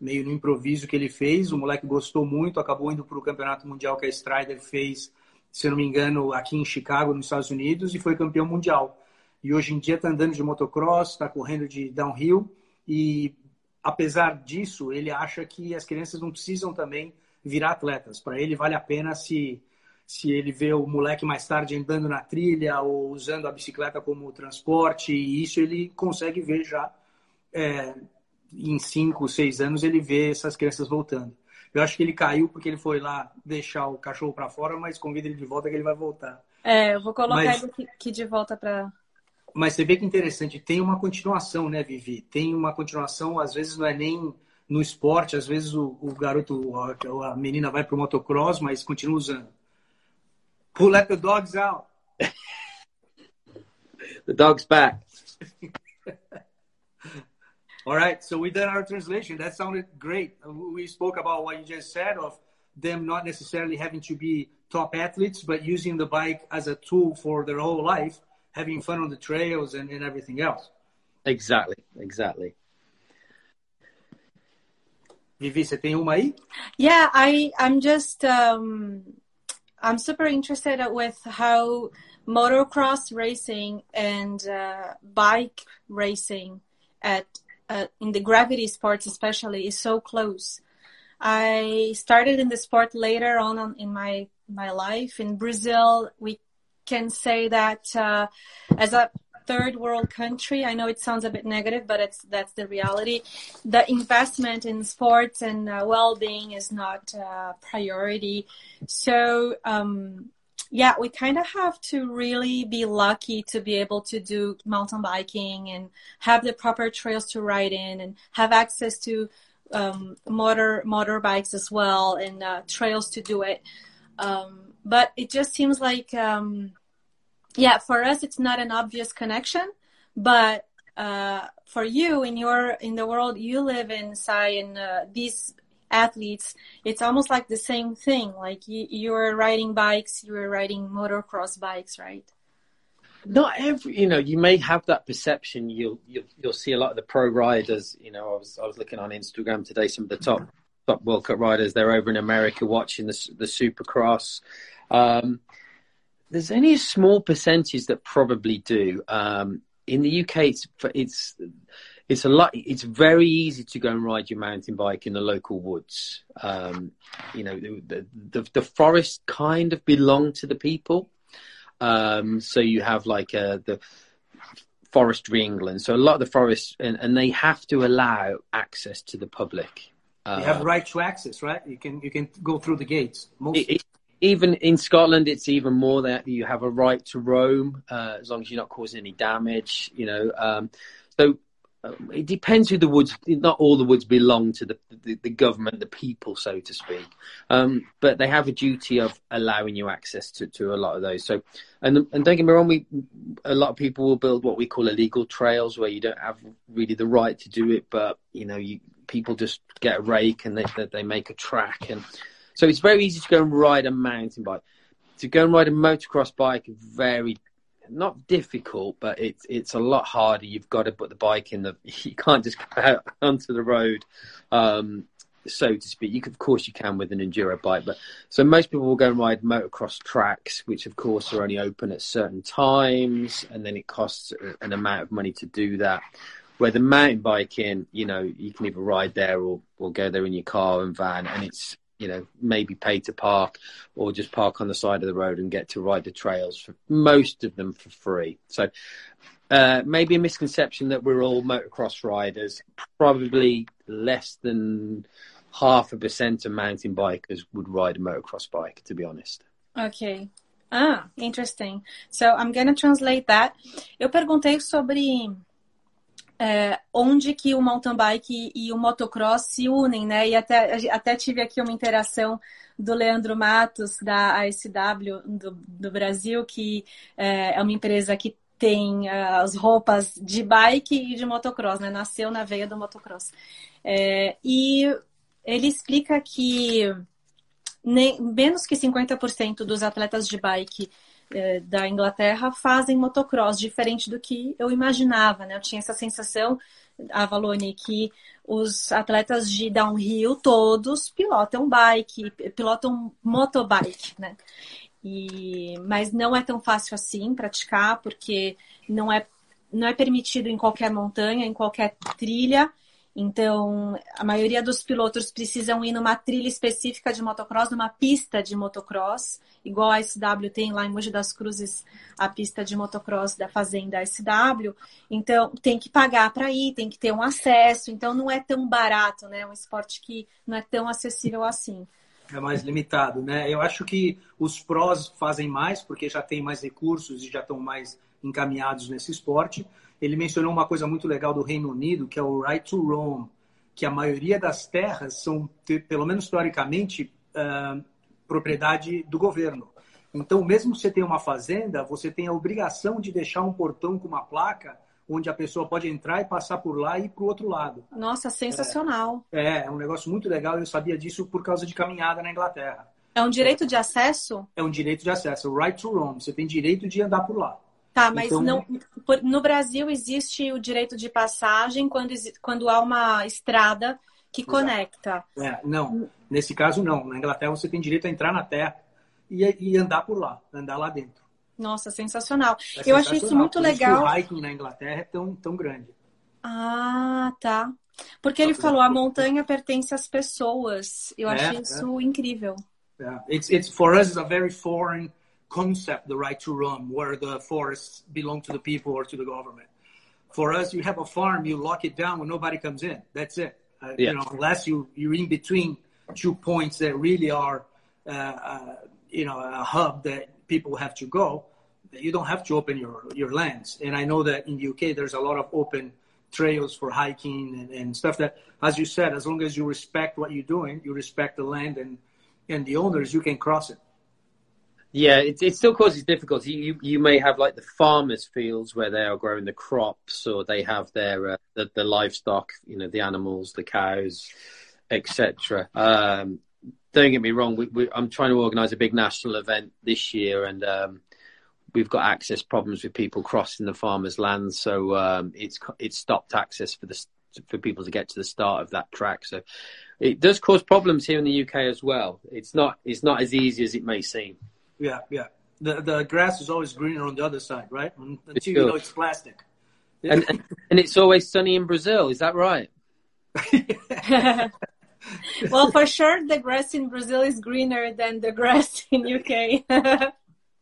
Speaker 2: meio no improviso que ele fez. O moleque gostou muito, acabou indo para o campeonato mundial que a Strider fez, se eu não me engano, aqui em Chicago, nos Estados Unidos, e foi campeão mundial. E hoje em dia está andando de motocross, está correndo de downhill e apesar disso, ele acha que as crianças não precisam também virar atletas. Para ele vale a pena se se ele vê o moleque mais tarde andando na trilha ou usando a bicicleta como transporte, e isso ele consegue ver já é, em cinco, seis anos ele vê essas crianças voltando. Eu acho que ele caiu porque ele foi lá deixar o cachorro para fora, mas convida ele de volta que ele vai voltar.
Speaker 1: É, eu vou colocar mas... ele aqui de volta para
Speaker 2: mas você vê que interessante, tem uma continuação, né, Vivi? Tem uma continuação, às vezes não é nem no esporte, às vezes o, o garoto, a, a menina vai para o motocross, mas continua usando. Who let the dogs out? <laughs>
Speaker 3: the dog's back. <laughs>
Speaker 2: All right, so we did our translation. That sounded great. We spoke about what you just said of them not necessarily having to be top athletes, but using the bike as a tool for their whole life having fun on the trails and, and everything else.
Speaker 3: Exactly, exactly.
Speaker 2: Vivi, você tem uma aí?
Speaker 1: Yeah, I I'm just um, I'm super interested with how motocross racing and uh, bike racing at uh, in the gravity sports especially is so close. I started in the sport later on in my my life in Brazil. We can say that uh, as a third world country. I know it sounds a bit negative, but it's that's the reality. The investment in sports and uh, well-being is not a priority. So um, yeah, we kind of have to really be lucky to be able to do mountain biking and have the proper trails to ride in and have access to um, motor motorbikes as well and uh, trails to do it. Um, but it just seems like um, yeah, for us it's not an obvious connection, but uh, for you in your in the world you live in, Si, and uh, these athletes, it's almost like the same thing. Like you, you're riding bikes, you're riding motocross bikes, right?
Speaker 3: Not every, you know, you may have that perception. You'll, you'll you'll see a lot of the pro riders. You know, I was I was looking on Instagram today. Some of the top top World Cup riders. They're over in America watching the the Supercross. Um, there's only a small percentage that probably do. Um, in the UK, it's it's it's a lot. It's very easy to go and ride your mountain bike in the local woods. Um, you know, the, the, the forests kind of belong to the people. Um, so you have like uh, the forestry England. So a lot of the forests, and, and they have to allow access to the public.
Speaker 2: Uh, you have right to access, right? You can you can go through the gates.
Speaker 3: Most... It, even in Scotland, it's even more that you have a right to roam uh, as long as you're not causing any damage. You know, um, so uh, it depends who the woods. Not all the woods belong to the the, the government, the people, so to speak. Um, but they have a duty of allowing you access to, to a lot of those. So, and and don't get me wrong, we a lot of people will build what we call illegal trails where you don't have really the right to do it, but you know, you people just get a rake and they they make a track and so it's very easy to go and ride a mountain bike. To go and ride a motocross bike is very not difficult, but it's it's a lot harder. You've got to put the bike in the. <laughs> You can't just go out <laughs> onto the road, um, so to speak. You of course, you can with an enduro bike, but so most people will go and ride motocross tracks, which of course are only open at certain times, and then it costs an amount of money to do that. Where the mountain biking, you know, you can either ride there or or go there in your car and van, and it's you know, maybe pay to park or just park on the side of the road and get to ride the trails for most of them for free. So uh, maybe a misconception that we're all motocross riders. Probably less than half a percent of mountain bikers would ride a motocross bike, to be honest.
Speaker 1: Okay. Ah, interesting. So I'm going to translate that. Eu perguntei sobre é, onde que o mountain bike e o motocross se unem, né? E até, até tive aqui uma interação do Leandro Matos, da ASW do, do Brasil, que é, é uma empresa que tem uh, as roupas de bike e de motocross, né? Nasceu na veia do motocross. É, e ele explica que nem, menos que 50% dos atletas de bike é, da Inglaterra fazem motocross, diferente do que eu imaginava, né? Eu tinha essa sensação, a Valone, que os atletas de downhill todos pilotam bike, pilotam motobike, né? E, mas não é tão fácil assim praticar, porque não é, não é permitido em qualquer montanha, em qualquer trilha. Então, a maioria dos pilotos precisam ir numa trilha específica de motocross, numa pista de motocross, igual a SW tem lá em Mogi das Cruzes, a pista de motocross da Fazenda SW. Então, tem que pagar para ir, tem que ter um acesso. Então, não é tão barato, né? É um esporte que não é tão acessível assim.
Speaker 2: É mais limitado, né? Eu acho que os prós fazem mais, porque já tem mais recursos e já estão mais encaminhados nesse esporte ele mencionou uma coisa muito legal do Reino Unido, que é o right to roam, que a maioria das terras são, pelo menos teoricamente, uh, propriedade do governo. Então, mesmo que você tenha uma fazenda, você tem a obrigação de deixar um portão com uma placa onde a pessoa pode entrar e passar por lá e ir para o outro lado.
Speaker 1: Nossa, sensacional.
Speaker 2: É, é um negócio muito legal. Eu sabia disso por causa de caminhada na Inglaterra.
Speaker 1: É um direito de acesso?
Speaker 2: É um direito de acesso. Right to roam. Você tem direito de andar por lá.
Speaker 1: Tá, mas então... não, no Brasil existe o direito de passagem quando, quando há uma estrada que Exato. conecta.
Speaker 2: É, não, nesse caso não. Na Inglaterra você tem direito a entrar na terra e, e andar por lá, andar lá dentro.
Speaker 1: Nossa, sensacional. É Eu achei isso muito legal.
Speaker 2: Isso o hiking na Inglaterra é tão, tão grande.
Speaker 1: Ah, tá. Porque ele falou, a montanha pertence às pessoas. Eu é, achei é. isso incrível.
Speaker 2: Yeah. It's, it's, for us, it's a very foreign concept, the right to roam, where the forests belong to the people or to the government. For us, you have a farm, you lock it down when nobody comes in. That's it. Uh, yeah. You know, unless you you're in between two points that really are, uh, uh, you know, a hub that people have to go. You don't have to open your your lands. And I know that in the UK, there's a lot of open trails for hiking and, and stuff that, as you said, as long as you respect what you're doing, you respect the land and and the owners, you can cross it.
Speaker 3: Yeah, it, it still causes difficulty. You you may have like the farmers' fields where they are growing the crops, or they have their uh, the, the livestock, you know, the animals, the cows, etc. Um, don't get me wrong. We, we, I'm trying to organise a big national event this year, and um, we've got access problems with people crossing the farmers' land, so um, it's it's stopped access for the for people to get to the start of that track. So it does cause problems here in the UK as well. It's not it's not as easy as it may seem.
Speaker 2: Yeah, yeah. The the grass is always greener on the other side, right? Until you know it's plastic.
Speaker 3: Yeah. And, and, and it's always sunny in Brazil. Is that right? <laughs> <laughs>
Speaker 1: well, for sure, the grass in Brazil is greener than the grass <laughs> in UK.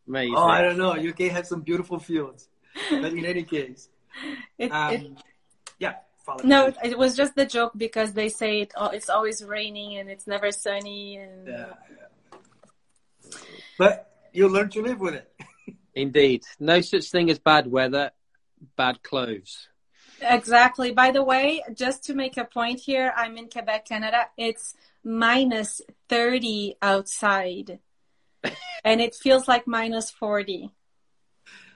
Speaker 2: Amazing. Oh, I don't know. UK has some beautiful fields, but in any case, it, um, it, yeah.
Speaker 1: No, it was just the joke because they say it. Oh, it's always raining and it's never sunny. And...
Speaker 2: Yeah, yeah. But you learn to live with it. <laughs>
Speaker 3: Indeed. No such thing as bad weather, bad clothes.
Speaker 1: Exactly. By the way, just to make a point here, I'm in Quebec, Canada. It's minus 30 outside. <laughs> and it feels like minus 40.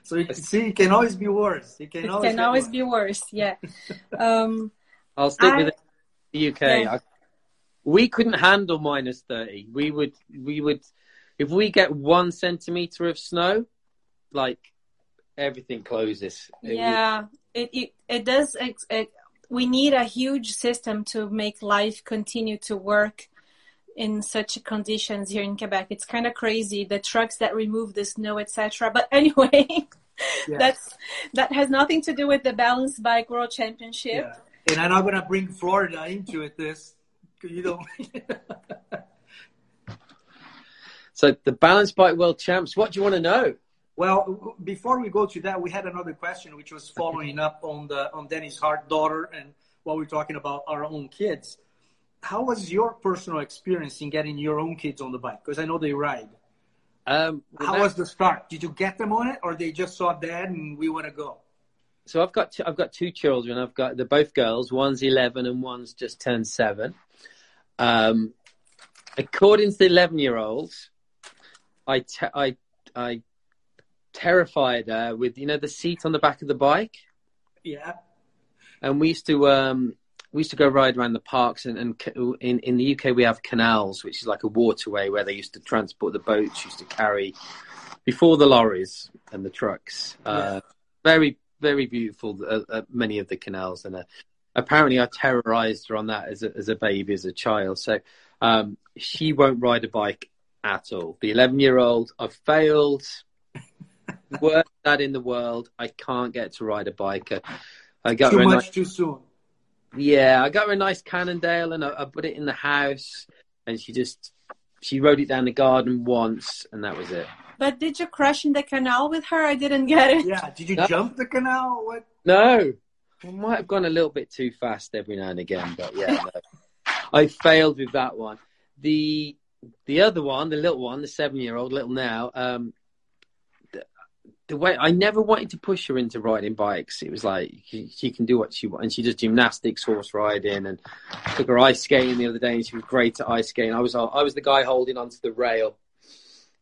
Speaker 2: So you can see, it can always be worse. It can
Speaker 1: it
Speaker 2: always,
Speaker 1: can always be worse. Yeah. <laughs> Um,
Speaker 3: I'll stick I, with the UK. Yeah. I, we couldn't handle minus 30. We would, we would, if we get one centimeter of snow, like everything closes.
Speaker 1: Yeah, it it, it does. It, it, we need a huge system to make life continue to work in such conditions here in Quebec. It's kind of crazy the trucks that remove the snow, etc. But <laughs> anyway, yeah. that's that has nothing to do with the Balance Bike World Championship. Yeah.
Speaker 2: And I'm not gonna bring Florida into it. This you know. <laughs>
Speaker 3: So the balance bike world champs, what do you want to know?
Speaker 2: Well, before we go to that, we had another question which was following up on the on Danny Hart's daughter and while we're talking about our own kids. How was your personal experience in getting your own kids on the bike? Because I know they ride. Um, well, How was the start? Did you get them on it, or they just saw dad and we want to go?
Speaker 3: So I've got two, I've got two children. I've got they're both girls. One's eleven and one's just turned seven. Um, according to the eleven year olds, I, te- I, I terrified her with you know the seat on the back of the bike.
Speaker 2: Yeah.
Speaker 3: And we used to um, we used to go ride around the parks and, and in in the UK we have canals, which is like a waterway where they used to transport the boats, used to carry before the lorries and the trucks. Uh, yeah. Very very beautiful. Uh, uh, many of the canals and. Uh, apparently, I terrorized her on that as a, as a baby, as a child. So um, she won't ride a bike at all. The 11 year old, I've failed. <laughs> Worst dad in the world. I can't get to ride a bike. I
Speaker 2: got too much nice, too soon.
Speaker 3: Yeah, I got her a nice Cannondale and I, I put it in the house, and she just she rode it down the garden once, and that was it.
Speaker 1: But did you crash in the canal with her? I didn't get it.
Speaker 2: Yeah, did you no. jump the canal? What?
Speaker 3: No, I might have gone a little bit too fast every now and again, but yeah, no. <laughs> I failed with that one. The the other one, the little one, the seven-year-old, little now, um, the, the, way I never wanted to push her into riding bikes. It was like she, she, can do what she wants, and she does gymnastics, horse riding, and took her ice skating the other day, and she was great at ice skating. I was I was the guy holding onto the rail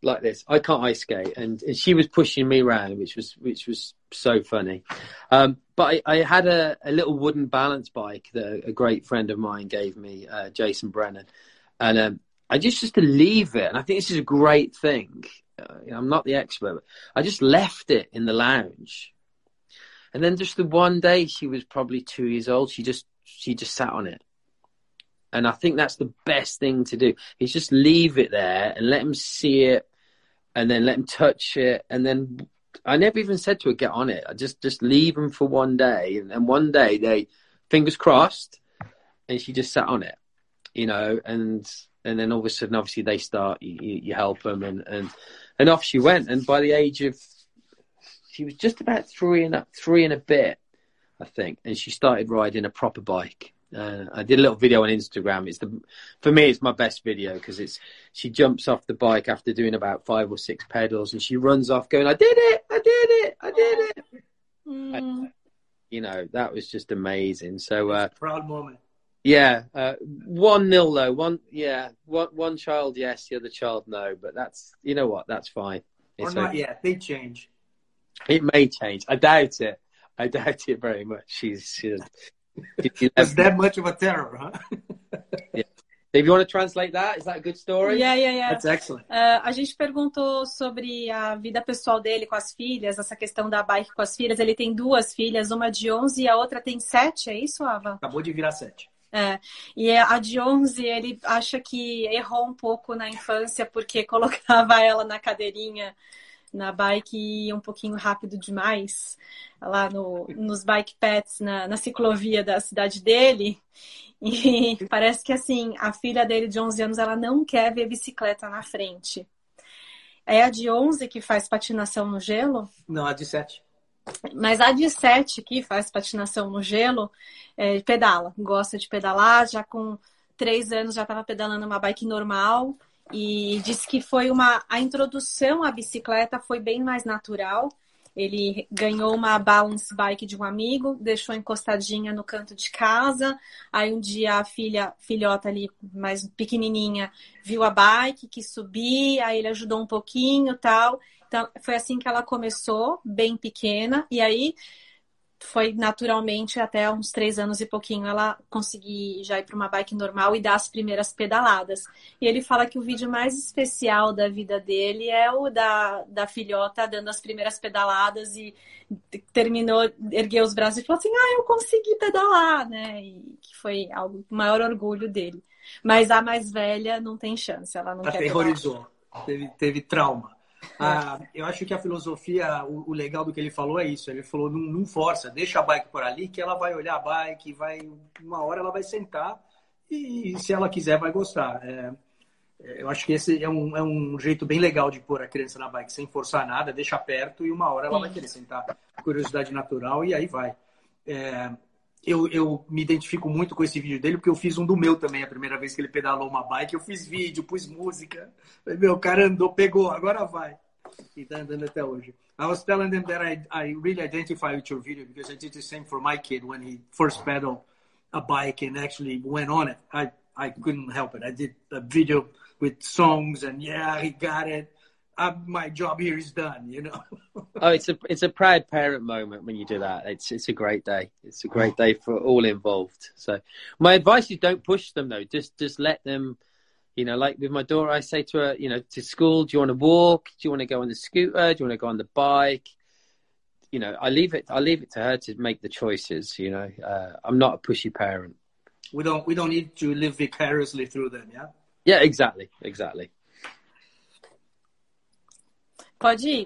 Speaker 3: like this. I can't ice skate, and, and she was pushing me around, which was which was so funny. Um, but I, I had a, a, little wooden balance bike that a great friend of mine gave me, uh, Jason Brennan, and um, I just just to leave it, and I think this is a great thing. uh, I'm not the expert. But I just left it in the lounge, and then just the one day she was probably two years old. She just she just sat on it, and I think that's the best thing to do. Is just leave it there and let him see it, and then let him touch it, and then I never even said to her get on it. I just just leave them for one day, and then one day they fingers crossed, and she just sat on it, you know, and and then all of a sudden, obviously, they start you, you help them, and and and off she went. And by the age of she was just about three and a, three and a bit, I think, and she started riding a proper bike. Uh, I did a little video on Instagram. It's the for me, it's my best video because it's she jumps off the bike after doing about five or six pedals, and she runs off going, "I did it! I did it! I did it!"
Speaker 1: Mm.
Speaker 3: And, you know, that was just amazing. So, uh,
Speaker 2: Proud moment.
Speaker 3: Yeah, uh, one nil though. One, yeah, one one child yes, the other child no. But that's you know what, that's fine.
Speaker 2: Or
Speaker 3: It's
Speaker 2: not
Speaker 3: okay.
Speaker 2: yet. They change.
Speaker 3: It may change. I doubt it. I doubt it very much. She's she's. she's <laughs>
Speaker 2: Was that much of a terror, huh? <laughs>
Speaker 3: if you want to translate that, is that a good story?
Speaker 1: Yeah, yeah, yeah.
Speaker 2: That's excellent.
Speaker 1: Ah, a gente perguntou sobre a vida pessoal dele com as filhas, essa questão da bike com as filhas. Ele tem duas filhas, uma de 11 e a outra tem 7, é isso, Ava?
Speaker 2: Acabou de virar sete.
Speaker 1: É. E a de 11, ele acha que errou um pouco na infância porque <laughs> colocava ela na cadeirinha na bike e ia um pouquinho rápido demais lá no, nos bike paths na, na ciclovia da cidade dele. E <laughs> parece que assim, a filha dele de 11 anos, ela não quer ver bicicleta na frente. É a de 11 que faz patinação no gelo?
Speaker 2: Não, a de sete.
Speaker 1: Mas a de 7 que faz patinação no gelo, é, pedala, gosta de pedalar, já com três anos já estava pedalando uma bike normal e disse que foi uma a introdução à bicicleta foi bem mais natural. Ele ganhou uma balance bike de um amigo, deixou encostadinha no canto de casa. Aí um dia a filha, filhota ali, mais pequenininha, viu a bike, quis subir, aí ele ajudou um pouquinho, tal. Então, foi assim que ela começou, bem pequena, e aí foi naturalmente até uns três anos e pouquinho ela conseguir já ir para uma bike normal e dar as primeiras pedaladas. E ele fala que o vídeo mais especial da vida dele é o da, da filhota dando as primeiras pedaladas e terminou, ergueu os braços e falou assim: Ah, eu consegui pedalar, né? E que foi algo, o maior orgulho dele. Mas a mais velha não tem chance, ela não quer pedalar.
Speaker 2: Aterrorizou. Teve, teve trauma. Ah, eu acho que a filosofia, o, o legal do que ele falou é isso. Ele falou, não, não força, deixa a bike por ali, que ela vai olhar a bike, vai uma hora ela vai sentar e se ela quiser vai gostar. É, eu acho que esse é um, é um jeito bem legal de pôr a criança na bike, sem forçar nada, deixa perto e uma hora ela vai querer sentar. Curiosidade natural e aí vai. É, eu, eu me identifico muito com esse vídeo dele, porque eu fiz um do meu também, a primeira vez que ele pedalou uma bike. Eu fiz vídeo, pus música. Meu, o cara andou, pegou, agora vai. E tá andando até hoje. I was telling them that I, I really identify with your video because I did the same for my kid when he first pedaled a bike and actually went on it. I, I couldn't help it. I did a video with songs and yeah, he got it. Uh, my job here is done, you know. <laughs>
Speaker 3: Oh, it's a it's a proud parent moment when you do that. It's it's a great day. It's a great day for all involved. So, my advice is don't push them though. Just just let them. You know, like with my daughter, I say to her, you know, to school, do you want to walk? Do you want to go on the scooter? Do you want to go on the bike? You know, I leave it. I leave it to her to make the choices. You know, uh, I'm not a pushy parent.
Speaker 2: we don't we don't need to live vicariously through them, yeah.
Speaker 3: Yeah, exactly, exactly.
Speaker 1: Pode ir.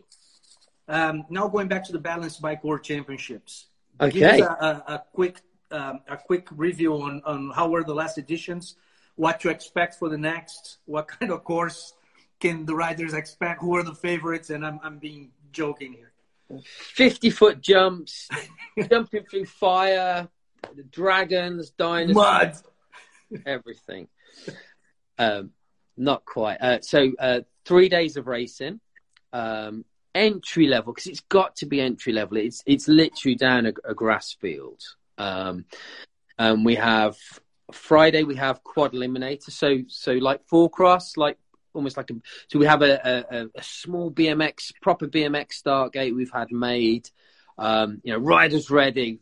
Speaker 2: Um, now going back to the Balance Bike World Championships.
Speaker 3: Okay.
Speaker 2: Give us a, a, a quick um, a quick review on, on how were the last editions, what to expect for the next, what kind of course can the riders expect, who are the favorites, and I'm I'm being joking here.
Speaker 3: 50 foot jumps, <laughs> jumping through fire, dragons, dinosaurs.
Speaker 2: Mud.
Speaker 3: everything. Um, not quite. Uh, so uh, three days of racing, um, entry level because it's got to be entry level. It's it's literally down a, a grass field. Um, and we have Friday. We have quad eliminator. So so like four cross, like almost like a. So we have a, a, a small BMX, proper BMX start gate. We've had made. Um, you know, riders ready,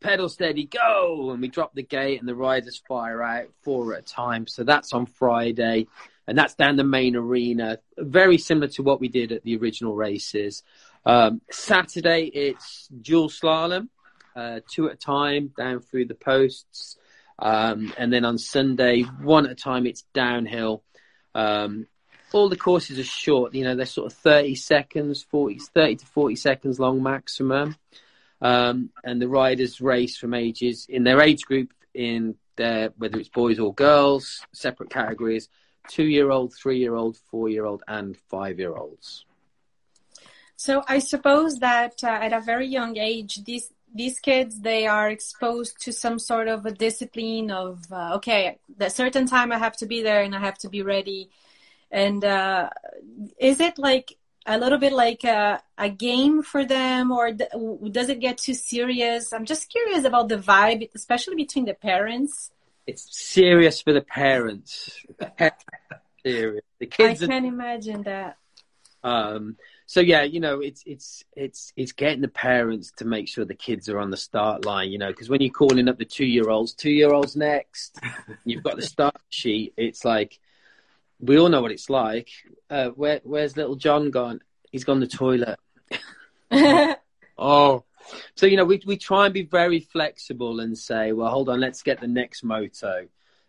Speaker 3: pedal steady, go! And we drop the gate and the riders fire out four at a time. So that's on Friday. And that's down the main arena, very similar to what we did at the original races. Um, Saturday, it's dual slalom, uh, two at a time down through the posts. Um, and then on Sunday, one at a time, it's downhill. Um, all the courses are short, you know, they're sort of 30 seconds, 40, 30 to 40 seconds long maximum. Um, and the riders race from ages in their age group in their, whether it's boys or girls, separate categories, two year old, three year old, four year old, and five year olds.
Speaker 1: So I suppose that uh, at a very young age, these these kids they are exposed to some sort of a discipline of uh, okay, a certain time I have to be there and I have to be ready. And uh, is it like a little bit like a, a game for them, or does it get too serious? I'm just curious about the vibe, especially between the parents.
Speaker 3: It's serious for the parents. <laughs> serious. The kids.
Speaker 1: I can are... imagine that.
Speaker 3: Um, so yeah, you know, it's it's it's it's getting the parents to make sure the kids are on the start line, you know, because when you're calling up the two year olds, two year olds next, <laughs> you've got the start sheet. It's like we all know what it's like. Uh, where where's little John gone? He's gone to the toilet. <laughs> oh, so you know, we we try and be very flexible and say, well, hold on, let's get the next moto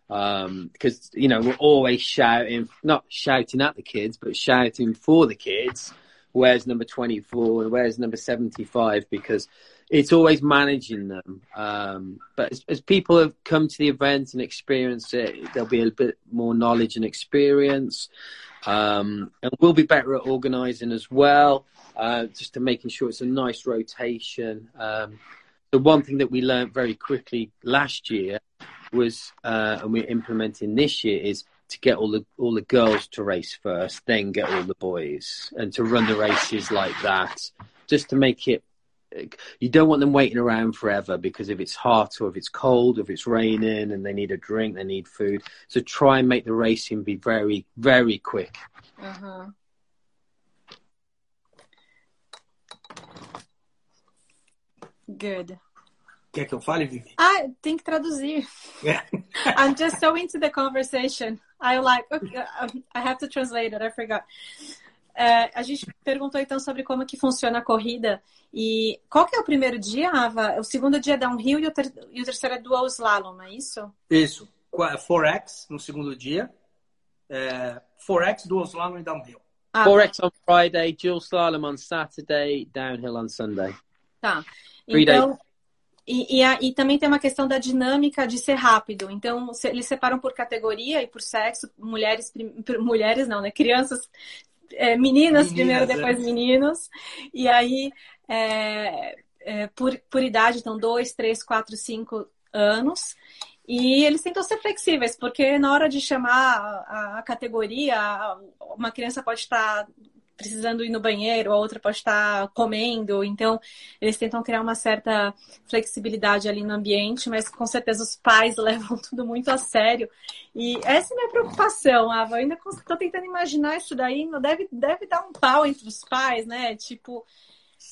Speaker 3: because um, you know we're always shouting, not shouting at the kids, but shouting for the kids where's number 24 and where's number 75 because it's always managing them. Um, but as, as, people have come to the event and experienced it, there'll be a bit more knowledge and experience. Um, and we'll be better at organising as well, uh, just to making sure it's a nice rotation. Um, the one thing that we learned very quickly last year was, uh, and we're implementing this year, is to get all the all the girls to race first, then get all the boys, and to run the races like that, just to make it. You don't want them waiting around forever because if it's hot or if it's cold, if it's raining and they need a drink, they need food. So try and make the racing be very, very quick.
Speaker 1: Uh-huh. Good.
Speaker 2: Quer que eu fale, Vivi?
Speaker 1: Ah, tem que traduzir. Yeah. <laughs> I'm just so into the conversation. I like, okay, um, I have to translate it, I forgot. É, a gente perguntou então sobre como que funciona a corrida e qual que é o primeiro dia, Ava? O segundo dia é downhill e o, ter... e o terceiro é dual slalom, é isso?
Speaker 2: Isso. 4x no segundo dia, é, 4x, dual slalom e downhill.
Speaker 3: Ah, 4x tá. on Friday, dual slalom on Saturday, downhill on Sunday.
Speaker 1: Tá. Então, e, e, a, e, também tem uma questão da dinâmica de ser rápido. Então, se, eles separam por categoria e por sexo, mulheres, mulheres não, né? Crianças, é, meninas, meninas, primeiro, depois é. meninos. E aí, é, é, por, por idade, então, dois, três, quatro, cinco anos. E eles tentam ser flexíveis, porque na hora de chamar a, a categoria, uma criança pode estar precisando ir no banheiro, a outra pode estar comendo. Então, eles tentam criar uma certa flexibilidade ali no ambiente, mas com certeza os pais <laughs> levam tudo muito a sério. E essa é a minha preocupação, Ava. Eu ainda estou tentando imaginar isso daí. Deve, deve dar um pau entre os pais, né? Tipo,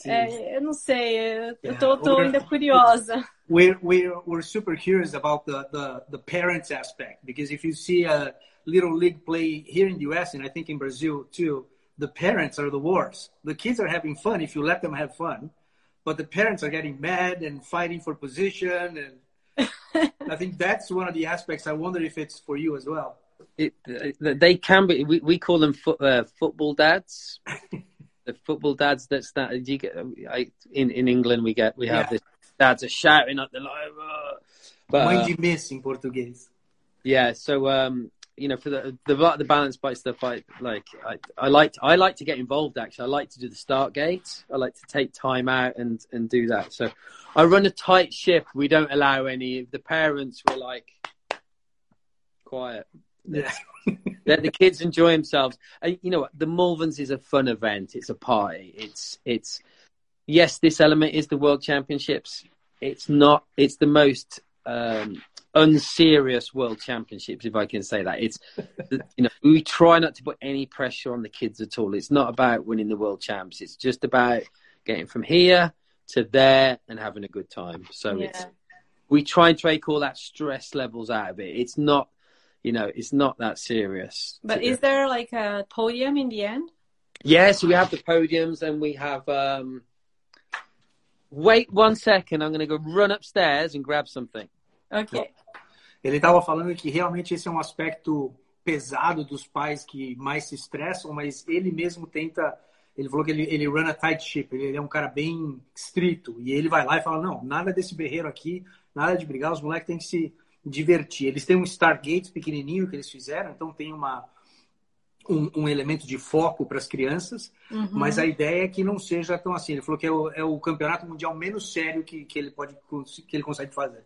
Speaker 1: é, eu não sei, eu tô, tô ainda curiosa.
Speaker 2: We're, we're, we're super curious about the, the, the parents aspect because if you see a little league play here in the US and I think in Brazil too, the parents are the worst. The kids are having fun if you let them have fun, but the parents are getting mad and fighting for position. And <laughs> I think that's one of the aspects. I wonder if it's for you as well.
Speaker 3: It, they can be. We, we call them fo- uh, football dads. <laughs> the football dads that's that you get I, in in England we get we have yeah. this dads are shouting at the live. Uh,
Speaker 2: but, uh, Mãe de miss in Portuguese.
Speaker 3: Yeah, so um, you know, for the the, the balance bike stuff, I like I, I like to, I like to get involved. Actually, I like to do the start gate. I like to take time out and and do that. So, I run a tight ship. We don't allow any. The parents were like, quiet. Yeah. <laughs> Let the kids enjoy themselves. And, you know what? The Malverns is a fun event. It's a party. It's it's yes, this element is the World Championships. It's not. It's the most um, unserious world championships, if I can say that. It's <laughs> you know we try not to put any pressure on the kids at all. It's not about winning the world champs. It's just about getting from here to there and having a good time. So yeah. it's we try and take all that stress levels out of it. It's not You know, it's not that serious.
Speaker 1: But is there like a podium in the end?
Speaker 3: Yeah, so we have the podiums and we have. Um... Wait one second, I'm going to go run upstairs and grab something.
Speaker 1: Ok.
Speaker 2: Ele estava falando que realmente esse é um aspecto pesado dos pais que mais se estressam, mas ele mesmo tenta. Ele falou que ele, ele run a tight ship, ele é um cara bem estrito. E ele vai lá e fala: não, nada desse berreiro aqui, nada de brigar, os moleques têm que se divertir. Eles têm um Stargate pequenininho que eles fizeram, então tem uma, um, um elemento de foco para as crianças,
Speaker 1: Uhum.
Speaker 2: mas a ideia é que não seja tão assim. Ele falou que é o, é o campeonato mundial menos sério que, que, ele pode, que ele consegue fazer.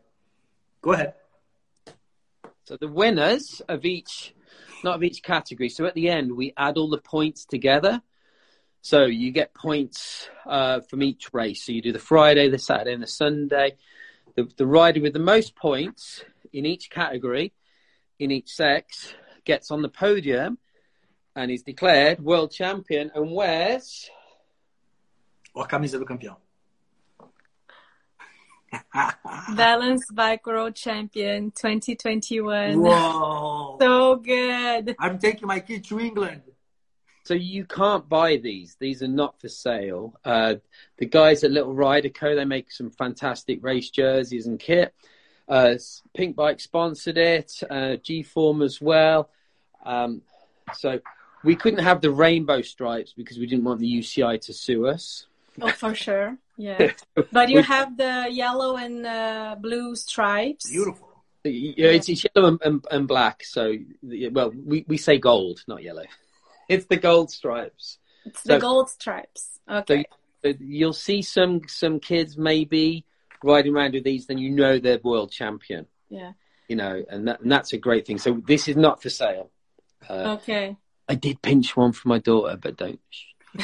Speaker 2: Go ahead.
Speaker 3: So the winners of each, not of each category. So at the end, we add all the points together. So you get points uh, from each race. So you do the Friday, the Saturday, and the Sunday. The, the rider with the most points in each category, in each sex, gets on the podium and is declared world champion and wears.
Speaker 2: A camisa do campeão. <laughs>
Speaker 1: Balance Bike World Champion 2021.
Speaker 2: Whoa!
Speaker 1: So good.
Speaker 2: I'm taking my kid to England.
Speaker 3: So you can't buy these. These are not for sale. Uh, the guys at Little Rider Co. They make some fantastic race jerseys and kit. Uh, Pinkbike sponsored it. Uh, G Form as well. Um, so we couldn't have the rainbow stripes because we didn't want the UCI to sue us.
Speaker 1: Oh, for sure. Yeah. <laughs> But you have the yellow and uh, blue stripes.
Speaker 2: Beautiful.
Speaker 3: Yeah, it's, it's yellow and, and, and black. So well, we, we say gold, not yellow. <laughs> It's the gold stripes.
Speaker 1: It's the gold stripes. Okay.
Speaker 3: So you'll see some some kids maybe riding around with these, then you know they're world champion.
Speaker 1: Yeah.
Speaker 3: You know, and, that, and that's a great thing. So this is not for sale. Uh,
Speaker 1: Okay.
Speaker 3: I did pinch one for my daughter, but don't. <laughs>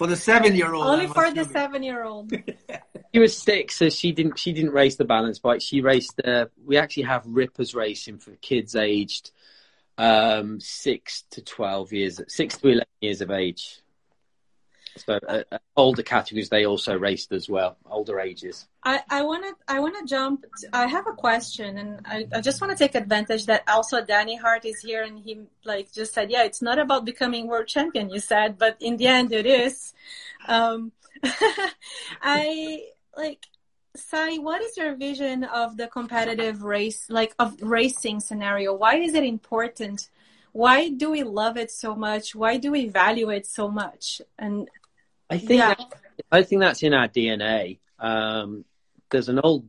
Speaker 2: For the seven-year-old.
Speaker 1: Only for the seven-year-old. <laughs>
Speaker 3: She was six, so she didn't she didn't race the balance bike. She raced. Uh, we actually have rippers racing for kids aged um, six to twelve years, six to eleven years of age. So uh, uh, older categories they also raced as well, older ages.
Speaker 1: I, to I want to jump. I have a question, and I, I just want to take advantage that also Danny Hart is here, and he like just said, yeah, it's not about becoming world champion. You said, but in the end, it is. Um, <laughs> I like. Si, what is your vision of the competitive race, like of racing scenario? Why is it important? Why do we love it so much? Why do we value it so much? And
Speaker 3: I think
Speaker 1: Yeah.
Speaker 3: that, I think that's in our DNA. Um, there's an old,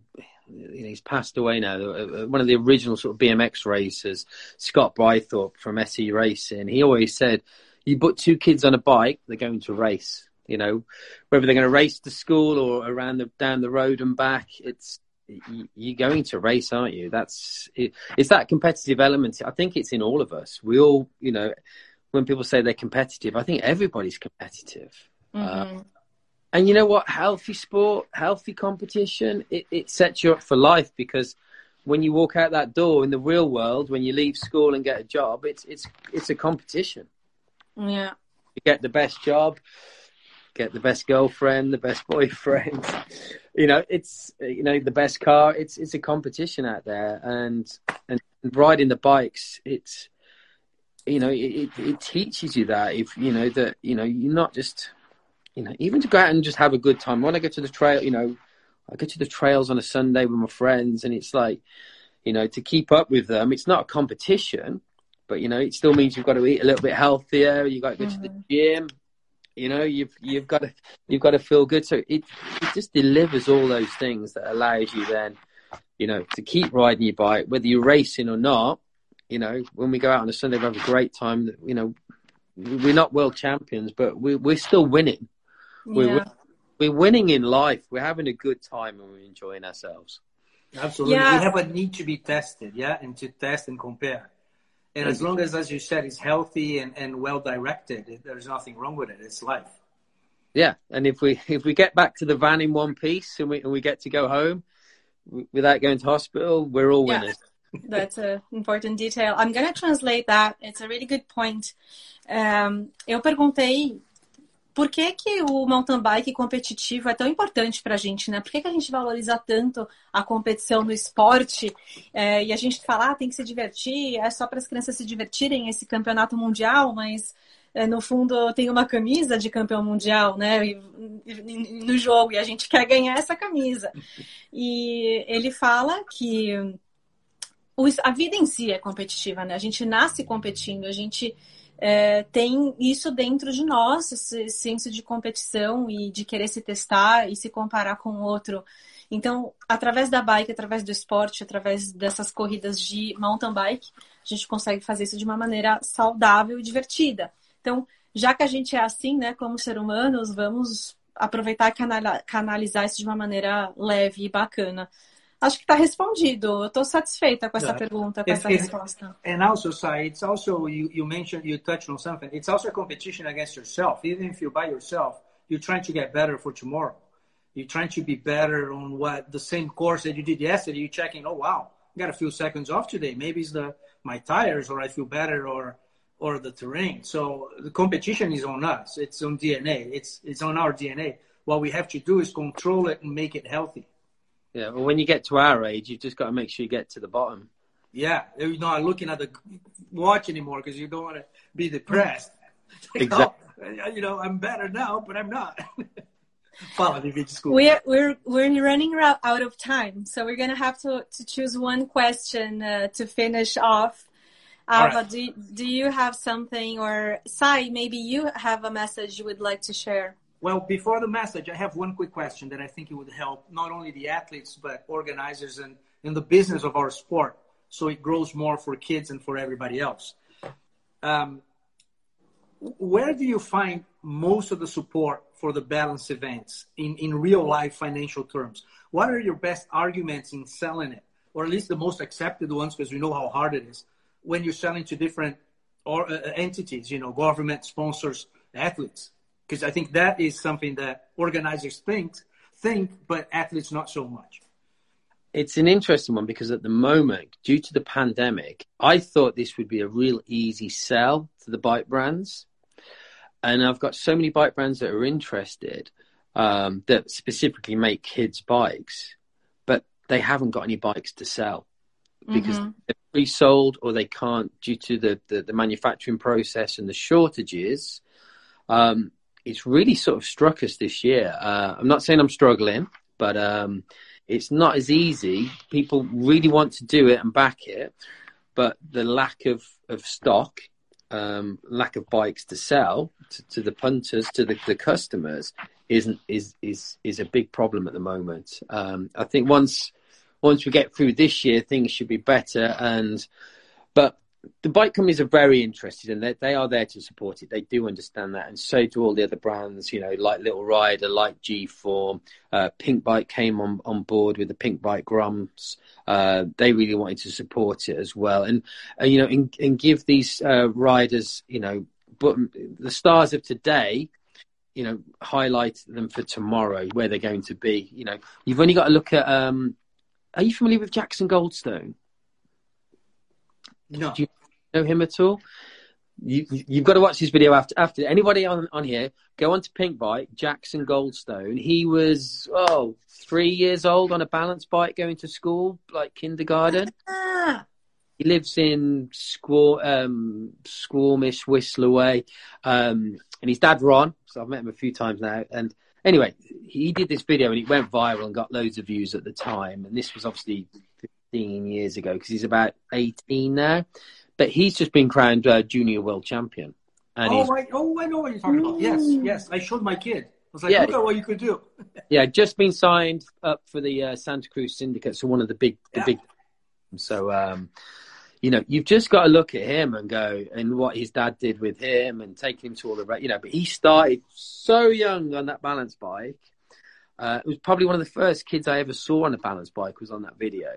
Speaker 3: you know, he's passed away now. uh, One of the original sort of BMX racers, Scot Breithaupt from SE Racing. He always said, "You put two kids on a bike, they're going to race. You know, whether they're going to race to school or around the down the road and back, it's." You're going to race, aren't you? That's it, it's that competitive element. I think it's in all of us. We all, you know, when people say they're competitive, I think everybody's competitive.
Speaker 1: Mhm.
Speaker 3: And you know what? Healthy sport, healthy competition, it, it sets you up for life because when you walk out that door in the real world, when you leave school and get a job, it's it's it's a competition.
Speaker 1: yeah.
Speaker 3: You get the best job, get the best girlfriend, the best <laughs> boyfriend. you know, it's you know the best car. It's it's a competition out there, and and riding the bikes, it's you know it, it, it teaches you that if you know that you know you're not just you know even to go out and just have a good time. When I go to the trail, you know, I go to the trails on a Sunday with my friends, and it's like you know to keep up with them. It's not a competition, but you know it still means you've got to eat a little bit healthier. You got to go to the mm-hmm. gym. You know, you've you've got to you've got to feel good. So it it just delivers all those things that allows you then, you know, to keep riding your bike, whether you're racing or not. You know, when we go out on a Sunday, we have a great time. You know, we're not world champions, but we we're still winning. We're
Speaker 1: Yeah.
Speaker 3: we're winning in life. We're having a good time and we're enjoying ourselves.
Speaker 2: Absolutely.
Speaker 1: Yeah.
Speaker 2: We have a need to be tested, yeah, and to test and compare. And as long as, as you said, it's healthy and, and well directed, there's nothing wrong with it. It's life.
Speaker 3: Yeah, and if we if we get back to the van in one piece and we and we get to go home without going to hospital, we're all
Speaker 1: Yeah.
Speaker 3: winners. <laughs>
Speaker 1: That's an important detail. I'm going to translate that. It's a really good point. Um, eu perguntei por que, que o mountain bike competitivo é tão importante para a gente, né? Por que, que a gente valoriza tanto a competição no esporte é, e a gente fala, ah, tem que se divertir, é só para as crianças se divertirem esse campeonato mundial, mas é, no fundo tem uma camisa de campeão mundial, né? No jogo e a gente <laughs> quer ganhar essa camisa. E ele fala que a vida em si é competitiva, né? A gente nasce competindo, a gente é, tem isso dentro de nós, esse senso de competição e de querer se testar e se comparar com o outro. Então, através da bike, através do esporte, através dessas corridas de mountain bike, a gente consegue fazer isso de uma maneira saudável e divertida. Então, já que a gente é assim, né, como ser humanos, vamos aproveitar e canalizar isso de uma maneira leve e bacana. Acho que está respondido. Estou satisfeita com essa pergunta, com essa resposta.
Speaker 2: And also, Si, it's also you, you mentioned you touched on something. It's also a competition against yourself. Even if you're by yourself, you're trying to get better for tomorrow. You're trying to be better on what the same course that you did yesterday. You're checking, oh wow, I got a few seconds off today. Maybe it's the my tires, or I feel better, or or the terrain. So the competition is on us. It's on DNA. It's it's on our DNA. What we have to do is control it and make it healthy.
Speaker 3: Yeah, well, when you get to our age, you've just got to make sure you get to the bottom.
Speaker 2: Yeah, you're not looking at the watch anymore because you don't want to be depressed. <laughs>
Speaker 3: Exactly. <laughs>
Speaker 2: oh, you know, I'm better now, but I'm not. <laughs>
Speaker 1: we're we're we're running out of time, so we're gonna have to to choose one question uh, to finish off. Ava, right. do do you have something, or Si, maybe you have a message you would like to share?
Speaker 2: Well, before the message, I have one quick question that I think it would help not only the athletes, but organizers and in the business of our sport so it grows more for kids and for everybody else. Um, where do you find most of the support for the balance events in, in real life financial terms? What are your best arguments in selling it, or at least the most accepted ones, because we know how hard it is when you're selling to different or, uh, entities, you know, government sponsors, athletes? Because I think that is something that organizers think think, but athletes not so much.
Speaker 3: It's an interesting one because at the moment, due to the pandemic, I thought this would be a real easy sell to the bike brands. And I've got so many bike brands that are interested um, that specifically make kids' bikes, but they haven't got any bikes to sell because mm-hmm. they're pre-sold or they can't due to the, the, the manufacturing process and the shortages. Um, it's really sort of struck us this year. Uh, I'm not saying I'm struggling, but um, it's not as easy. People really want to do it and back it, but the lack of, of stock, um, lack of bikes to sell to, to the punters, to the, the, customers, isn't is is is a big problem at the moment. Um, I think once once we get through this year, things should be better. And but the bike companies are very interested and they, they are there to support it. They do understand that, and so do all the other brands. You know, like Little Rider, like G Form, uh, Pinkbike came on on board with the Pinkbike Grumps. Uh, they really wanted to support it as well, and uh, you know, and, and give these uh, riders, you know, but the stars of today. You know, highlight them for tomorrow, where they're going to be. You know, you've only got to look at. Um, are you familiar with Jackson Goldstone?
Speaker 2: No.
Speaker 3: Do you know him at all? You, you've got to watch this video after. After anybody on, on here, go on to Pinkbike, Jackson Goldstone. He was oh three years old on a balance bike going to school, like kindergarten. Ah. He lives in Squaw, um, Squamish, Whistler way, um, and his dad Ron. So I've met him a few times now. And anyway, he did this video and it went viral and got loads of views at the time. And this was obviously 15 years ago because he's about 18 now. But he's just been crowned uh, junior world champion.
Speaker 2: And oh, I, oh, I know what you're talking about. Yes, yes. I showed my kid. I was like, yeah, look at what you could do. <laughs>
Speaker 3: yeah, just been signed up for the uh, Santa Cruz Syndicate, so one of the big, the yeah. big. So, um, you know, you've just got to look at him and go and what his dad did with him and take him to all the, you know. But he started so young on that balance bike. Uh, it was probably one of the first kids I ever saw on a balance bike was on that video.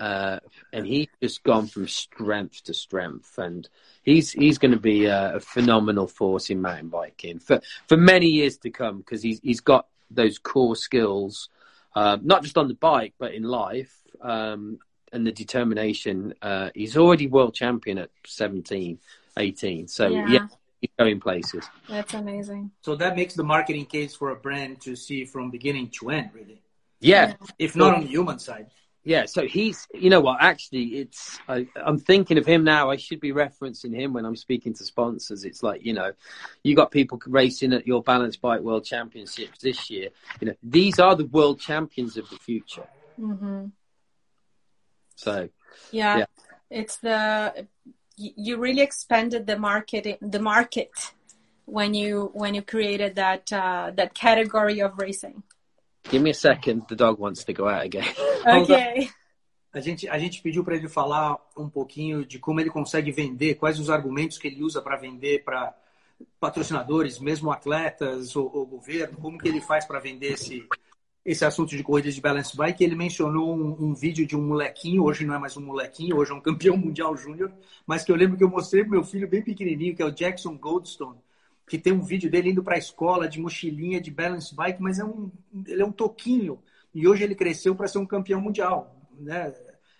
Speaker 3: Uh, and he's just gone from strength to strength, and he's he's going to be a, a, phenomenal force in mountain biking for for many years to come because he's he's got those core skills, uh, not just on the bike but in life, um, and the determination. Uh, he's already world champion at 17, 18. So yeah. yeah. going places.
Speaker 1: That's amazing.
Speaker 2: So that makes the marketing case for a brand to see from beginning to end, really.
Speaker 3: Yeah.
Speaker 2: If not on the human side.
Speaker 3: Yeah, so he's, you know what, actually, it's, I, I'm thinking of him now. I should be referencing him when I'm speaking to sponsors. It's like, you know, you got people racing at your Balance Bike World Championships this year. You know, these are the world champions of the future.
Speaker 1: hmm
Speaker 3: So,
Speaker 1: Yeah.
Speaker 3: Yeah.
Speaker 1: It's the you really expanded the market the market when you when you created that uh, that category of racing.
Speaker 3: Give me a second. The dog wants to go out again. <laughs>
Speaker 1: Okay.
Speaker 2: A gente, a gente pediu para ele falar um pouquinho de como ele consegue vender, quais os argumentos que ele usa para vender para patrocinadores, mesmo atletas ou, ou governo, como que ele faz para vender esse, esse assunto de corridas de balance bike. Ele mencionou um, um vídeo de um molequinho, hoje não é mais um molequinho, hoje é um campeão <laughs> mundial júnior, mas que eu lembro que eu mostrei pro meu filho bem pequenininho, que é o Jackson Goldstone, que tem um vídeo dele indo para a escola de mochilinha de balance bike, mas é um, ele é um toquinho. E hoje ele cresceu para ser um campeão mundial, né?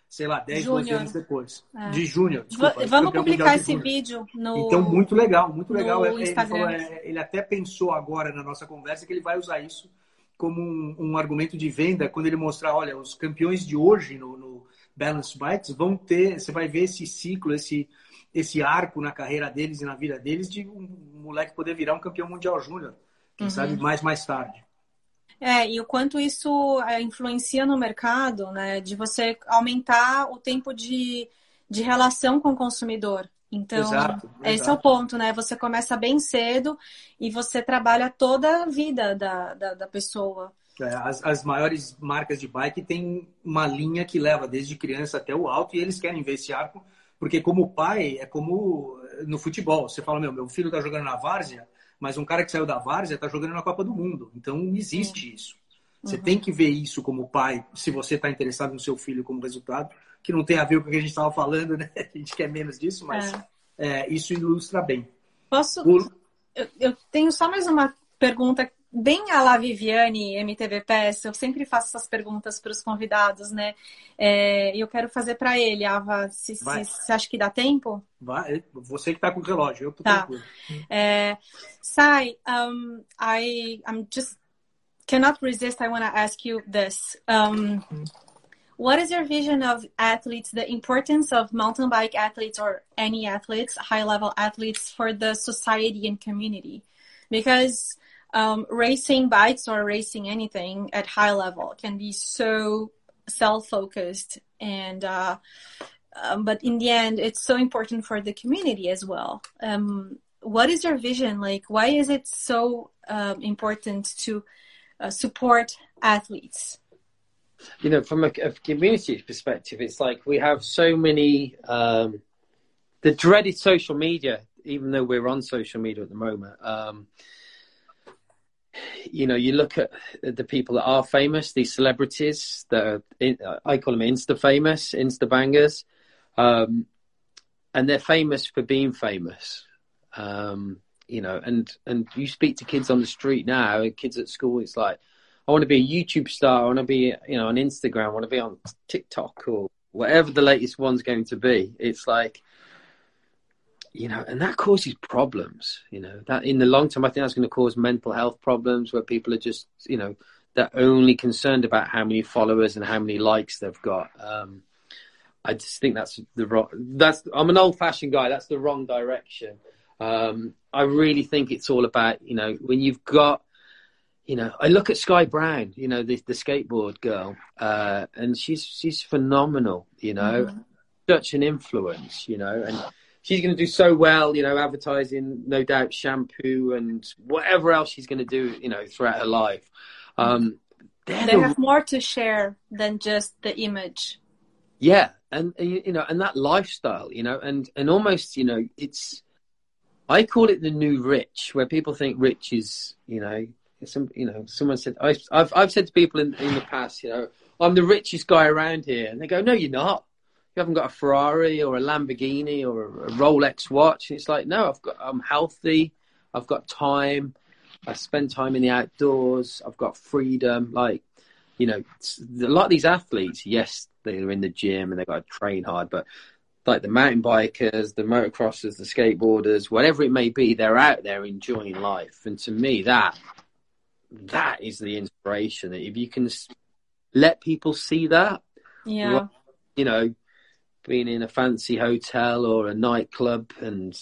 Speaker 2: Sei lá, 10, 12
Speaker 1: Júnior.
Speaker 2: anos depois.
Speaker 1: É.
Speaker 2: De júnior.
Speaker 1: Vamos publicar esse
Speaker 2: júnior.
Speaker 1: vídeo no
Speaker 2: Então, muito legal, muito legal. Ele, falou, é, ele até pensou agora na nossa conversa que ele vai usar isso como um, um argumento de venda quando ele mostrar, olha, os campeões de hoje no, no Balance Bikes vão ter, você vai ver esse ciclo, esse, esse arco na carreira deles e na vida deles de um moleque poder virar um campeão mundial júnior. Quem
Speaker 1: Uhum.
Speaker 2: sabe mais mais tarde.
Speaker 1: É, e o quanto isso é, influencia no mercado, né? De você aumentar o tempo de, de relação com o consumidor. Então,
Speaker 2: Exato,
Speaker 1: esse
Speaker 2: exato.
Speaker 1: é o ponto, né? Você começa bem cedo e você trabalha toda a vida da, da, da pessoa.
Speaker 2: É, As, as maiores marcas de bike têm uma linha que leva desde criança até o alto e eles querem ver esse arco, porque como pai, é como no futebol. Você fala, meu, meu filho tá jogando na várzea, mas um cara que saiu da várzea tá jogando na Copa do Mundo. Então existe isso. Você tem que ver isso como pai, se você está interessado no seu filho como resultado, que não tem a ver com o que a gente estava falando, <laughs> né? A gente quer menos disso, mas é, isso ilustra bem.
Speaker 1: Posso?
Speaker 2: O-
Speaker 1: Eu, eu tenho só mais uma pergunta bem a la Viviane, MTV PS. Eu sempre faço essas perguntas para os convidados, né? É, eu quero fazer para ele, Ava. Se, se, acha que dá tempo?
Speaker 2: Vai, você que está com o relógio, eu tô
Speaker 1: Tá.
Speaker 2: tranquilo.
Speaker 1: Uh, Sai, um, I I'm just cannot resist. I want to ask you this. Um, what is your vision of athletes? The importance of mountain bike athletes or any athletes, high level athletes, for the society and community? Because um, racing bikes or racing anything at high level can be so self focused and. Uh, um, but in the end, it's so important for the community as well. Um, what is your vision? Like, why is it so um, important to uh, support athletes?
Speaker 3: you know, from a, a community perspective, it's like we have so many um, the dreaded social media. Even though we're on social media at the moment, um, you know, you look at the people that are famous, these celebrities that are, I call them Insta famous, Insta bangers, um, and they're famous for being famous. Um, you know, and and you speak to kids on the street now, kids at school, it's like, I want to be a YouTube star. I want to be, you know, on Instagram. I want to be on TikTok or whatever the latest one's going to be. It's like, you know, and that causes problems. You know, that in the long term, I think that's going to cause mental health problems where people are just, you know, they're only concerned about how many followers and how many likes they've got. Um, I just think that's the wrong. That's I'm an old-fashioned guy. That's the wrong direction. Um, I really think it's all about, you know, when you've got you know, I look at Sky Brown, you know, the, the skateboard girl, uh, and she's she's phenomenal, you know,
Speaker 1: Mhm.
Speaker 3: such an influence, you know, and she's going to do so well, you know, advertising, no doubt, shampoo and whatever else she's going to do, you know, throughout her life. Um, they're the
Speaker 1: have more to share than just the image.
Speaker 3: yeah, and, and you know, and that lifestyle, you know, and and almost, you know, it's I call it the new rich, where people think rich is, you know, some, you know, someone said I've I've, I've said to people in, in the past, you know, I'm the richest guy around here, and they go, no, you're not. You haven't got a Ferrari or a Lamborghini or a, Rolex watch. It's like, no, I've got, I'm healthy, I've got time, I spend time in the outdoors, I've got freedom, like you know, a lot of these athletes, yes, they're in the gym and they've got to train hard, but like the mountain bikers, the motocrossers, the skateboarders, whatever it may be, they're out there enjoying life. And to me, that that is the inspiration. If you can let people see that,
Speaker 1: Yeah.
Speaker 3: you know, being in a fancy hotel or a nightclub, and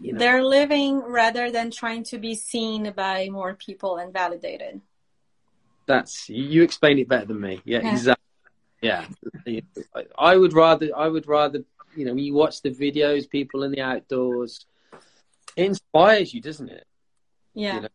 Speaker 3: you know,
Speaker 1: They're living rather than trying to be seen by more people and validated.
Speaker 3: that's you, explain it better than me. Yeah,
Speaker 1: Yeah.
Speaker 3: exactly. Yeah, I would rather I would rather you know when you watch the videos, people in the outdoors, it inspires you, doesn't it?
Speaker 1: Yeah.
Speaker 3: You know,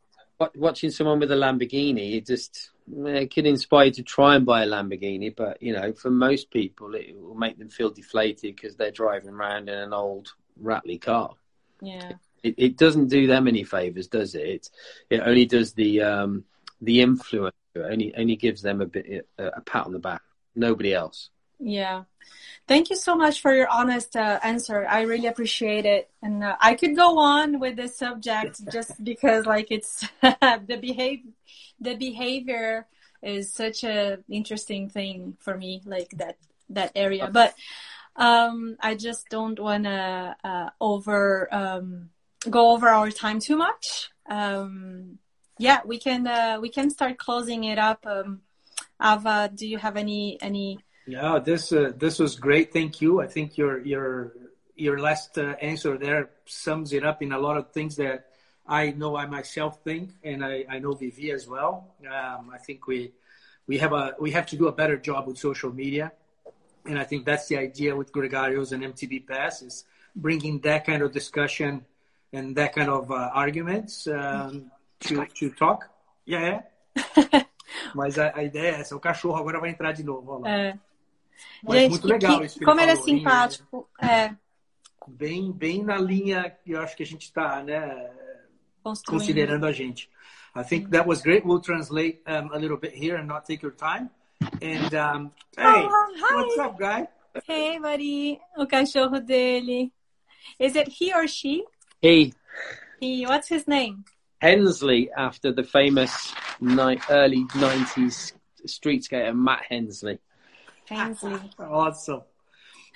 Speaker 3: Watching someone with a Lamborghini, it just it can inspire you to try and buy a Lamborghini, but you know, for most people, it will make them feel deflated because they're driving around in an old rattly car.
Speaker 1: Yeah.
Speaker 3: It, it doesn't do them any favors, does it? It, it only does the um, the influencer. Only only gives them a bit a, a pat on the back. Nobody else.
Speaker 1: Yeah. Thank you so much for your honest uh, answer. I really appreciate it. And uh, I could go on with this subject <laughs> just because like it's <laughs> the behavior the behavior is such a interesting thing for me like that that area. But um I just don't want to uh, over um go over our time too much. Um yeah, we can uh, we can start closing it up. Um Ava, do you have any any
Speaker 2: Yeah, this uh, this was great. Thank you. I think your your your last uh, answer there sums it up in a lot of things that I know I myself think, and I, I know Vivi as well. Um, I think we we have a we have to do a better job with social media, and I think that's the idea with Gregarios and MTB Pass is bringing that kind of discussion and that kind of uh, arguments um, to to talk. Yeah, yeah. <laughs> Mas a, a ideia é essa. O cachorro agora vai entrar de novo. Olha lá.
Speaker 1: É.
Speaker 2: Mas
Speaker 1: Gente,
Speaker 2: muito legal
Speaker 1: que-
Speaker 2: isso que
Speaker 1: como ele é
Speaker 2: falou, hein?
Speaker 1: simpático, é,
Speaker 2: Bem, bem na linha que eu acho que a gente está né, considerando a gente. I think that was great. We'll translate um, a little bit here and not take your time. And um, hey,
Speaker 1: Oh, hi.
Speaker 2: what's up, guy?
Speaker 1: Hey, buddy, o cachorro dele. Is it he or she?
Speaker 3: He
Speaker 1: He, what's his name?
Speaker 3: Hensley after the famous ni- early '90s street skater Matt Hensley.
Speaker 1: Hensley. <laughs>
Speaker 2: Awesome.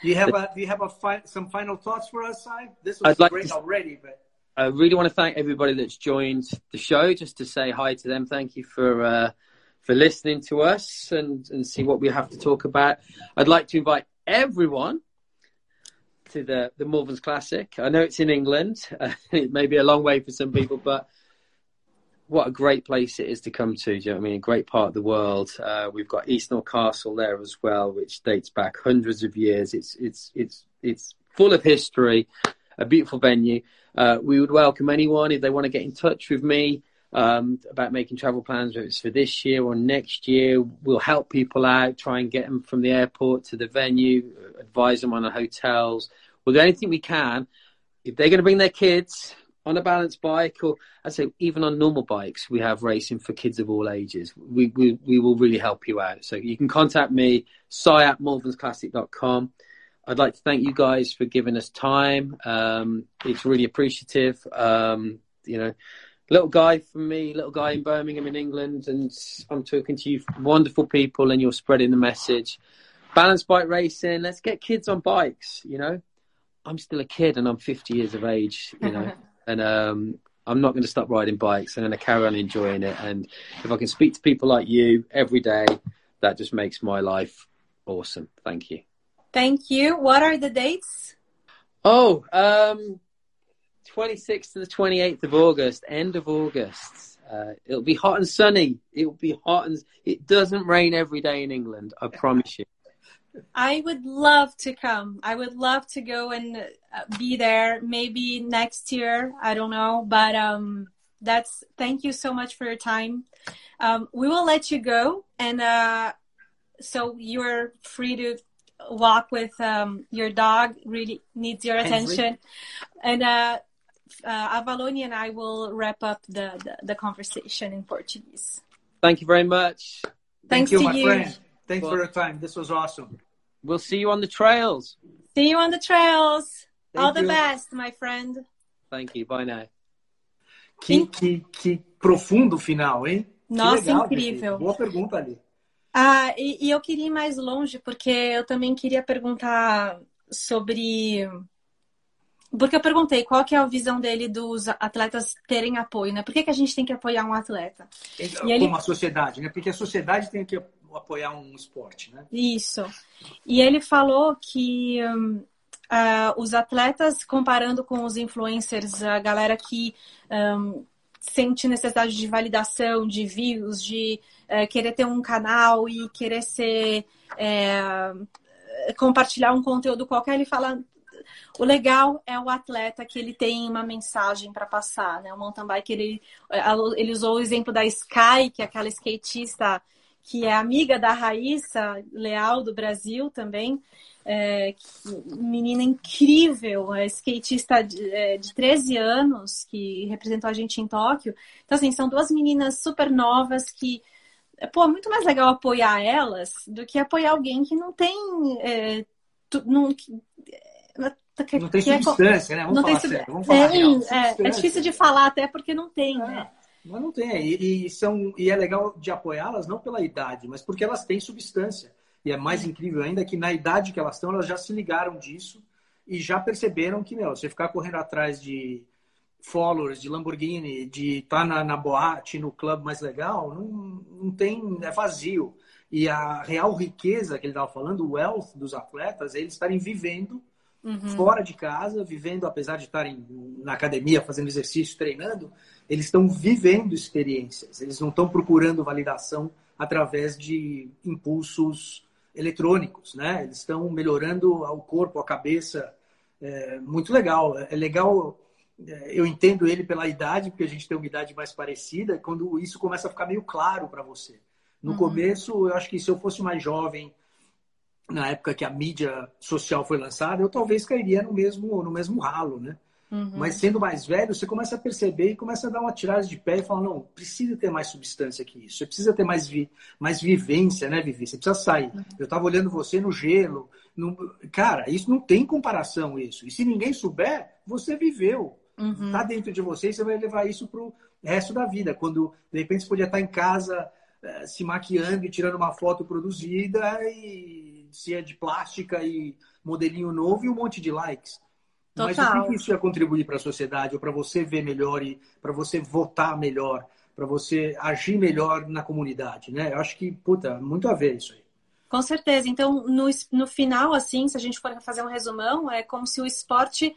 Speaker 2: Do you have a do you have a fi- some final thoughts for us, Si? This was
Speaker 3: I'd like
Speaker 2: great
Speaker 3: to-
Speaker 2: already, but
Speaker 3: I really want to thank everybody that's joined the show. Just to say hi to them. Thank you for uh, for listening to us and and see what we have to talk about. I'd like to invite everyone to the the Malverns Classic. I know it's in England. Uh, <laughs> it may be a long way for some people, but what a great place it is to come to. Do you know what I mean? A great part of the world. Uh, we've got Eastnor Castle there as well, which dates back hundreds of years. It's it's it's it's full of history. A beautiful venue. Uh, we would welcome anyone if they want to get in touch with me um, about making travel plans, whether it's for this year or next year. We'll help people out, try and get them from the airport to the venue, advise them on the hotels. We'll do anything we can. If they're going to bring their kids on a balance bike, or I'd say even on normal bikes, we have racing for kids of all ages. We we, we will really help you out. So you can contact me, si at malvernsclassic.com. I'd like to thank you guys for giving us time. Um, it's really appreciative. Um, you know, little guy from me, little guy in Birmingham in England, and I'm talking to you wonderful people, and you're spreading the message. Balance bike racing. Let's get kids on bikes. You know, I'm still a kid, and I'm 50 years of age. You know, <laughs> and um, I'm not going to stop riding bikes. I'm going to carry on enjoying it. And if I can speak to people like you every day, that just makes my life awesome. Thank you.
Speaker 1: Thank you. What are the dates?
Speaker 3: Oh, um, 26th to the 28th of August, end of August. Uh, it'll be hot and sunny. It'll be hot and it doesn't rain every day in England. I promise you.
Speaker 1: I would love to come. I would love to go and uh, be there. Maybe next year. I don't know, but um, that's. Thank you so much for your time. Um, we will let you go, and uh, so you're free to walk with um, your dog. Really needs your attention, and uh, uh, Avalone and I will wrap up the, the the conversation in Portuguese.
Speaker 3: Thank you very much.
Speaker 1: Thanks
Speaker 2: thank you,
Speaker 1: to you.
Speaker 2: friend. Thanks
Speaker 3: Well-
Speaker 2: for your time. This was awesome.
Speaker 3: We'll see you on the trails.
Speaker 1: See you on the trails.
Speaker 2: Thank
Speaker 1: All the
Speaker 2: you.
Speaker 1: best, my friend.
Speaker 3: Thank you. Bye now.
Speaker 2: Que, que, que profundo final, hein?
Speaker 1: Nossa,
Speaker 2: legal,
Speaker 1: incrível.
Speaker 2: Boa pergunta ali.
Speaker 1: Ah, e, e eu queria ir mais longe, porque eu também queria perguntar sobre porque eu perguntei qual que é a visão dele dos atletas terem apoio, né? Por que, que a gente tem que apoiar um atleta?
Speaker 2: Como ele... a sociedade, né? Porque a sociedade tem que apoiar um esporte, né?
Speaker 1: Isso. E ele falou que uh, os atletas, comparando com os influencers, a galera que um, sente necessidade de validação, de views, de uh, querer ter um canal e querer ser... Uh, compartilhar um conteúdo qualquer, ele fala o legal é o atleta que ele tem uma mensagem para passar, né? O mountain bike, ele, ele usou o exemplo da Sky, que é aquela skatista que é amiga da Raíssa Leal do Brasil também, é, menina incrível, é, skatista de, é, de 13 anos que representou a gente em Tóquio. Então, assim, são duas meninas super novas que pô, é muito mais legal apoiar elas do que apoiar alguém que não tem. É, tu, não,
Speaker 2: não tem substância,
Speaker 1: é,
Speaker 2: né? Vamos não falar
Speaker 1: tem
Speaker 2: sério. Vamos falar
Speaker 1: é, é, é, difícil de falar até porque não tem, é, né?
Speaker 2: Mas não tem. E, e, são, e é legal de apoiá-las não pela idade, mas porque elas têm substância. E é mais incrível ainda que na idade que elas estão, elas já se ligaram disso e já perceberam que, meu, você ficar correndo atrás de followers, de Lamborghini, de estar tá na, na boate, no clube mais legal, não, não tem, é vazio. E a real riqueza que ele estava falando, o wealth dos atletas, é eles estarem vivendo uhum. fora de casa, vivendo, apesar de estarem na academia, fazendo exercício, treinando, eles estão vivendo experiências. Eles não estão procurando validação através de impulsos eletrônicos, né? Eles estão melhorando o corpo, a cabeça. É muito legal. É legal. É, eu entendo ele pela idade, porque a gente tem uma idade mais parecida. Quando isso começa a ficar meio claro para você. No uhum. começo, eu acho que se eu fosse mais jovem, na época que a mídia social foi lançada, eu talvez cairia no mesmo, no mesmo ralo, né? Uhum. Mas sendo mais velho, você começa a perceber e começa a dar uma tirada de pé e fala, não, precisa ter mais substância que isso. Você precisa ter mais, vi mais vivência, né, Vivi? Você precisa sair. Uhum. Eu estava olhando você no gelo. No... Cara, isso não tem comparação, isso. E se ninguém souber, você viveu. Uhum. Tá dentro de você e você vai levar isso pro resto da vida. Quando, de repente, você podia estar em casa eh, se maquiando e tirando uma foto produzida e se é de plástica e modelinho novo e um monte de likes. Total. Mas o que isso ia contribuir para a sociedade, ou para você ver melhor e para você votar melhor, para você agir melhor na comunidade, né? Eu acho que, puta, muito a ver isso aí.
Speaker 1: Com certeza. Então, no, no final, assim, se a gente for fazer um resumão, é como se o esporte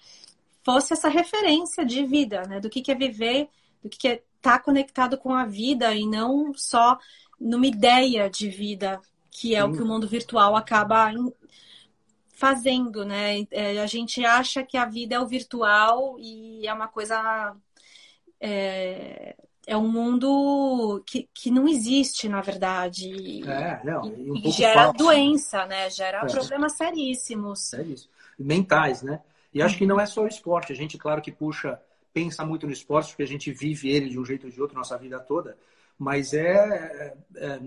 Speaker 1: fosse essa referência de vida, né? Do que, que é viver, do que, que é estar tá conectado com a vida e não só numa ideia de vida que é Sim. o que o mundo virtual acaba fazendo, né? É, a gente acha que a vida é o virtual e é uma coisa. É, é um mundo que, que não existe, na verdade.
Speaker 2: É, não,
Speaker 1: e, um e gera falso. doença, né? Gera é. problemas seríssimos.
Speaker 2: É isso. Mentais, né? E acho que não é só o esporte. A gente, claro que puxa, pensa muito no esporte, porque a gente vive ele de um jeito ou de outro nossa vida toda mas é, é,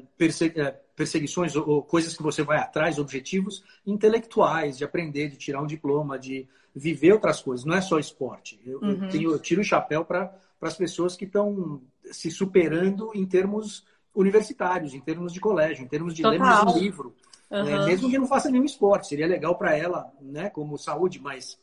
Speaker 2: é perseguições ou coisas que você vai atrás, objetivos intelectuais, de aprender, de tirar um diploma, de viver outras coisas. Não é só esporte. Eu, uhum. eu, tenho, eu tiro o chapéu para as pessoas que estão se superando em termos universitários, em termos de colégio, em termos de ler um livro. Uhum. Né? Mesmo que não faça nenhum esporte, seria legal para ela, né, como saúde, mas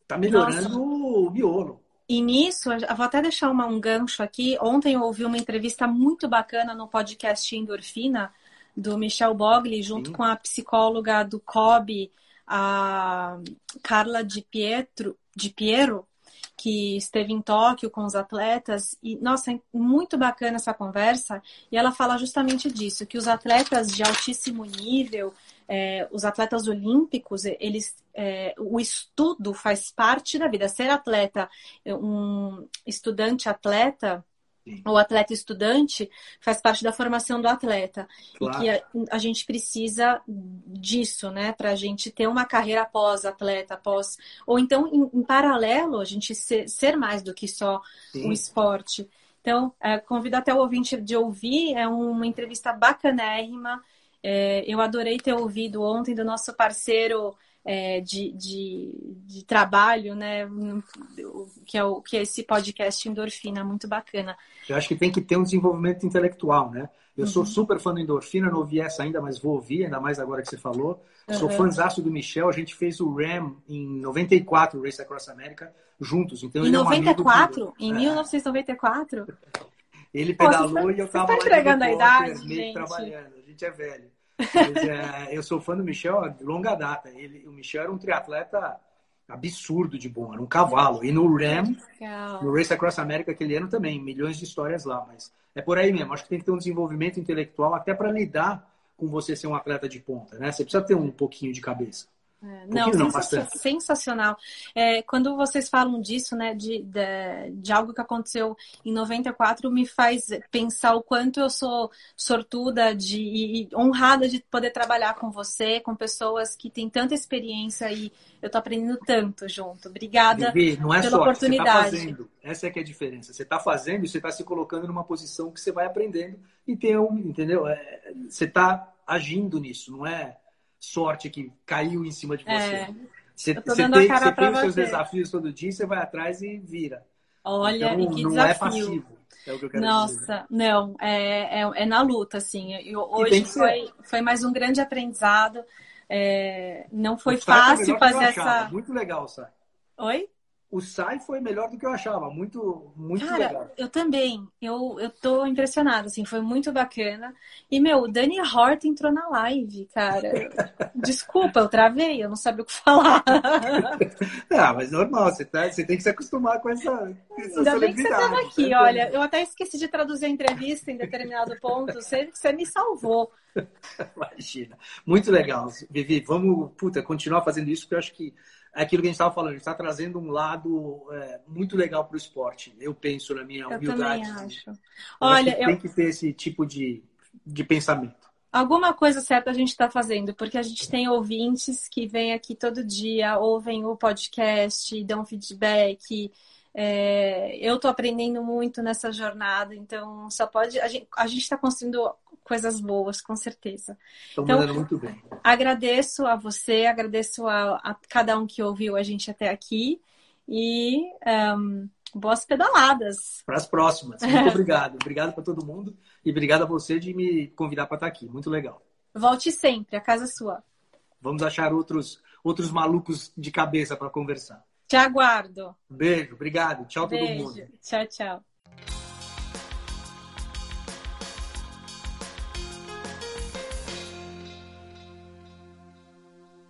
Speaker 2: está melhorando Nossa. o miolo.
Speaker 1: E nisso, vou até deixar uma, um gancho aqui. Ontem eu ouvi uma entrevista muito bacana no podcast Endorfina, do Michel Bogli, junto Sim. com a psicóloga do COB, a Carla Di, Pietro, Di Piero, que esteve em Tóquio com os atletas. E, nossa, é muito bacana essa conversa. E ela fala justamente disso, que os atletas de altíssimo nível, é, os atletas olímpicos, eles, é, o estudo faz parte da vida. Ser atleta, um estudante atleta, ou atleta estudante, faz parte da formação do atleta. Claro. E que a, a, gente precisa disso, né? Para a gente ter uma carreira após atleta, após. Ou então, em, em paralelo, a gente ser, ser, mais do que só Sim. o esporte. Então, é, convido até o ouvinte de ouvir, é uma entrevista bacanérrima. É, eu adorei ter ouvido ontem do nosso parceiro é, de, de, de, trabalho, né? Que é, o, que é esse podcast Endorfina, muito bacana.
Speaker 2: Eu acho que tem que ter um desenvolvimento intelectual, né? Eu uhum. sou super fã do Endorfina, não ouvi essa ainda, mas vou ouvir, ainda mais agora que você falou. Uhum. Sou fãzaço do Michel, a gente fez o RAM em 94, Race Across America, juntos. Então,
Speaker 1: em 94? É um em é. 1994?
Speaker 2: Ele pedalou Pô, e eu tava
Speaker 1: tá
Speaker 2: lá
Speaker 1: entregando a idade, gente.
Speaker 2: trabalhando. A gente é velho. Mas, é, eu sou fã do Michel de longa data. Ele, o Michel era um triatleta absurdo de bom, era um cavalo. E no RAM, no Race Across America aquele ano também, milhões de histórias lá. Mas é por aí mesmo. Acho que tem que ter um desenvolvimento intelectual até para lidar com você ser um atleta de ponta, né? Você precisa ter um pouquinho de cabeça.
Speaker 1: É, não, não sensacional. É, quando vocês falam disso, né, de, de, de, algo que aconteceu em 94, me faz pensar o quanto eu sou sortuda de, e honrada de poder trabalhar com você, com pessoas que têm tanta experiência e eu tô aprendendo tanto junto. Obrigada
Speaker 2: Vivi, não é
Speaker 1: pela
Speaker 2: sorte,
Speaker 1: oportunidade.
Speaker 2: Você tá fazendo. Essa é que é a diferença. Você está fazendo e você está se colocando numa posição que você vai aprendendo e tem um, entendeu? É, você está agindo nisso, não é sorte que caiu em cima de você.
Speaker 1: É,
Speaker 2: você, você tem, você tem os seus desafios todo dia, você vai atrás e vira.
Speaker 1: Olha,
Speaker 2: então,
Speaker 1: e que
Speaker 2: não
Speaker 1: desafio.
Speaker 2: é passivo. É o que eu quero
Speaker 1: Nossa,
Speaker 2: dizer.
Speaker 1: não, é, é, é, na luta, assim. Eu, hoje foi, foi mais um grande aprendizado. É, não foi fácil fazer essa.
Speaker 2: Muito legal, Sai.
Speaker 1: Oi?
Speaker 2: O Sai foi melhor do que eu achava, muito, muito
Speaker 1: Cara,
Speaker 2: legal.
Speaker 1: eu também, eu, eu tô impressionada, assim, foi muito bacana. E, meu, o Dani Hort entrou na live, cara. <laughs> Desculpa, eu travei, eu não sabia o que falar. <laughs>
Speaker 2: ah, mas normal, você, tá, você tem que se acostumar com essa, essa
Speaker 1: Ainda bem que você estava aqui, né? olha, eu até esqueci de traduzir a entrevista em determinado ponto, você, você me salvou. <laughs>
Speaker 2: Imagina. Muito legal, Vivi. Vamos, puta, continuar fazendo isso, porque eu acho que é aquilo que a gente estava falando, a gente está trazendo um lado é, muito legal para o esporte. Eu penso na minha humildade.
Speaker 1: Eu também acho.
Speaker 2: Eu
Speaker 1: Olha,
Speaker 2: acho que eu... tem que ter esse tipo de, de pensamento.
Speaker 1: Alguma coisa certa a gente está fazendo, porque a gente tem ouvintes que vêm aqui todo dia, ouvem o podcast, dão feedback. É, eu estou aprendendo muito nessa jornada, então só pode. A gente está construindo coisas boas, com certeza.
Speaker 2: Estão então, mandando muito bem.
Speaker 1: Agradeço a você, agradeço a, a, cada um que ouviu a gente até aqui e um, boas pedaladas.
Speaker 2: Para as próximas. Muito <laughs> obrigado. Obrigado para todo mundo e obrigado a você de me convidar para estar aqui. Muito legal.
Speaker 1: Volte sempre, a casa é sua.
Speaker 2: Vamos achar outros, outros malucos de cabeça para conversar.
Speaker 1: Te aguardo.
Speaker 2: Beijo, obrigado. Tchau,
Speaker 1: Beijo.
Speaker 2: todo mundo.
Speaker 1: Tchau, tchau.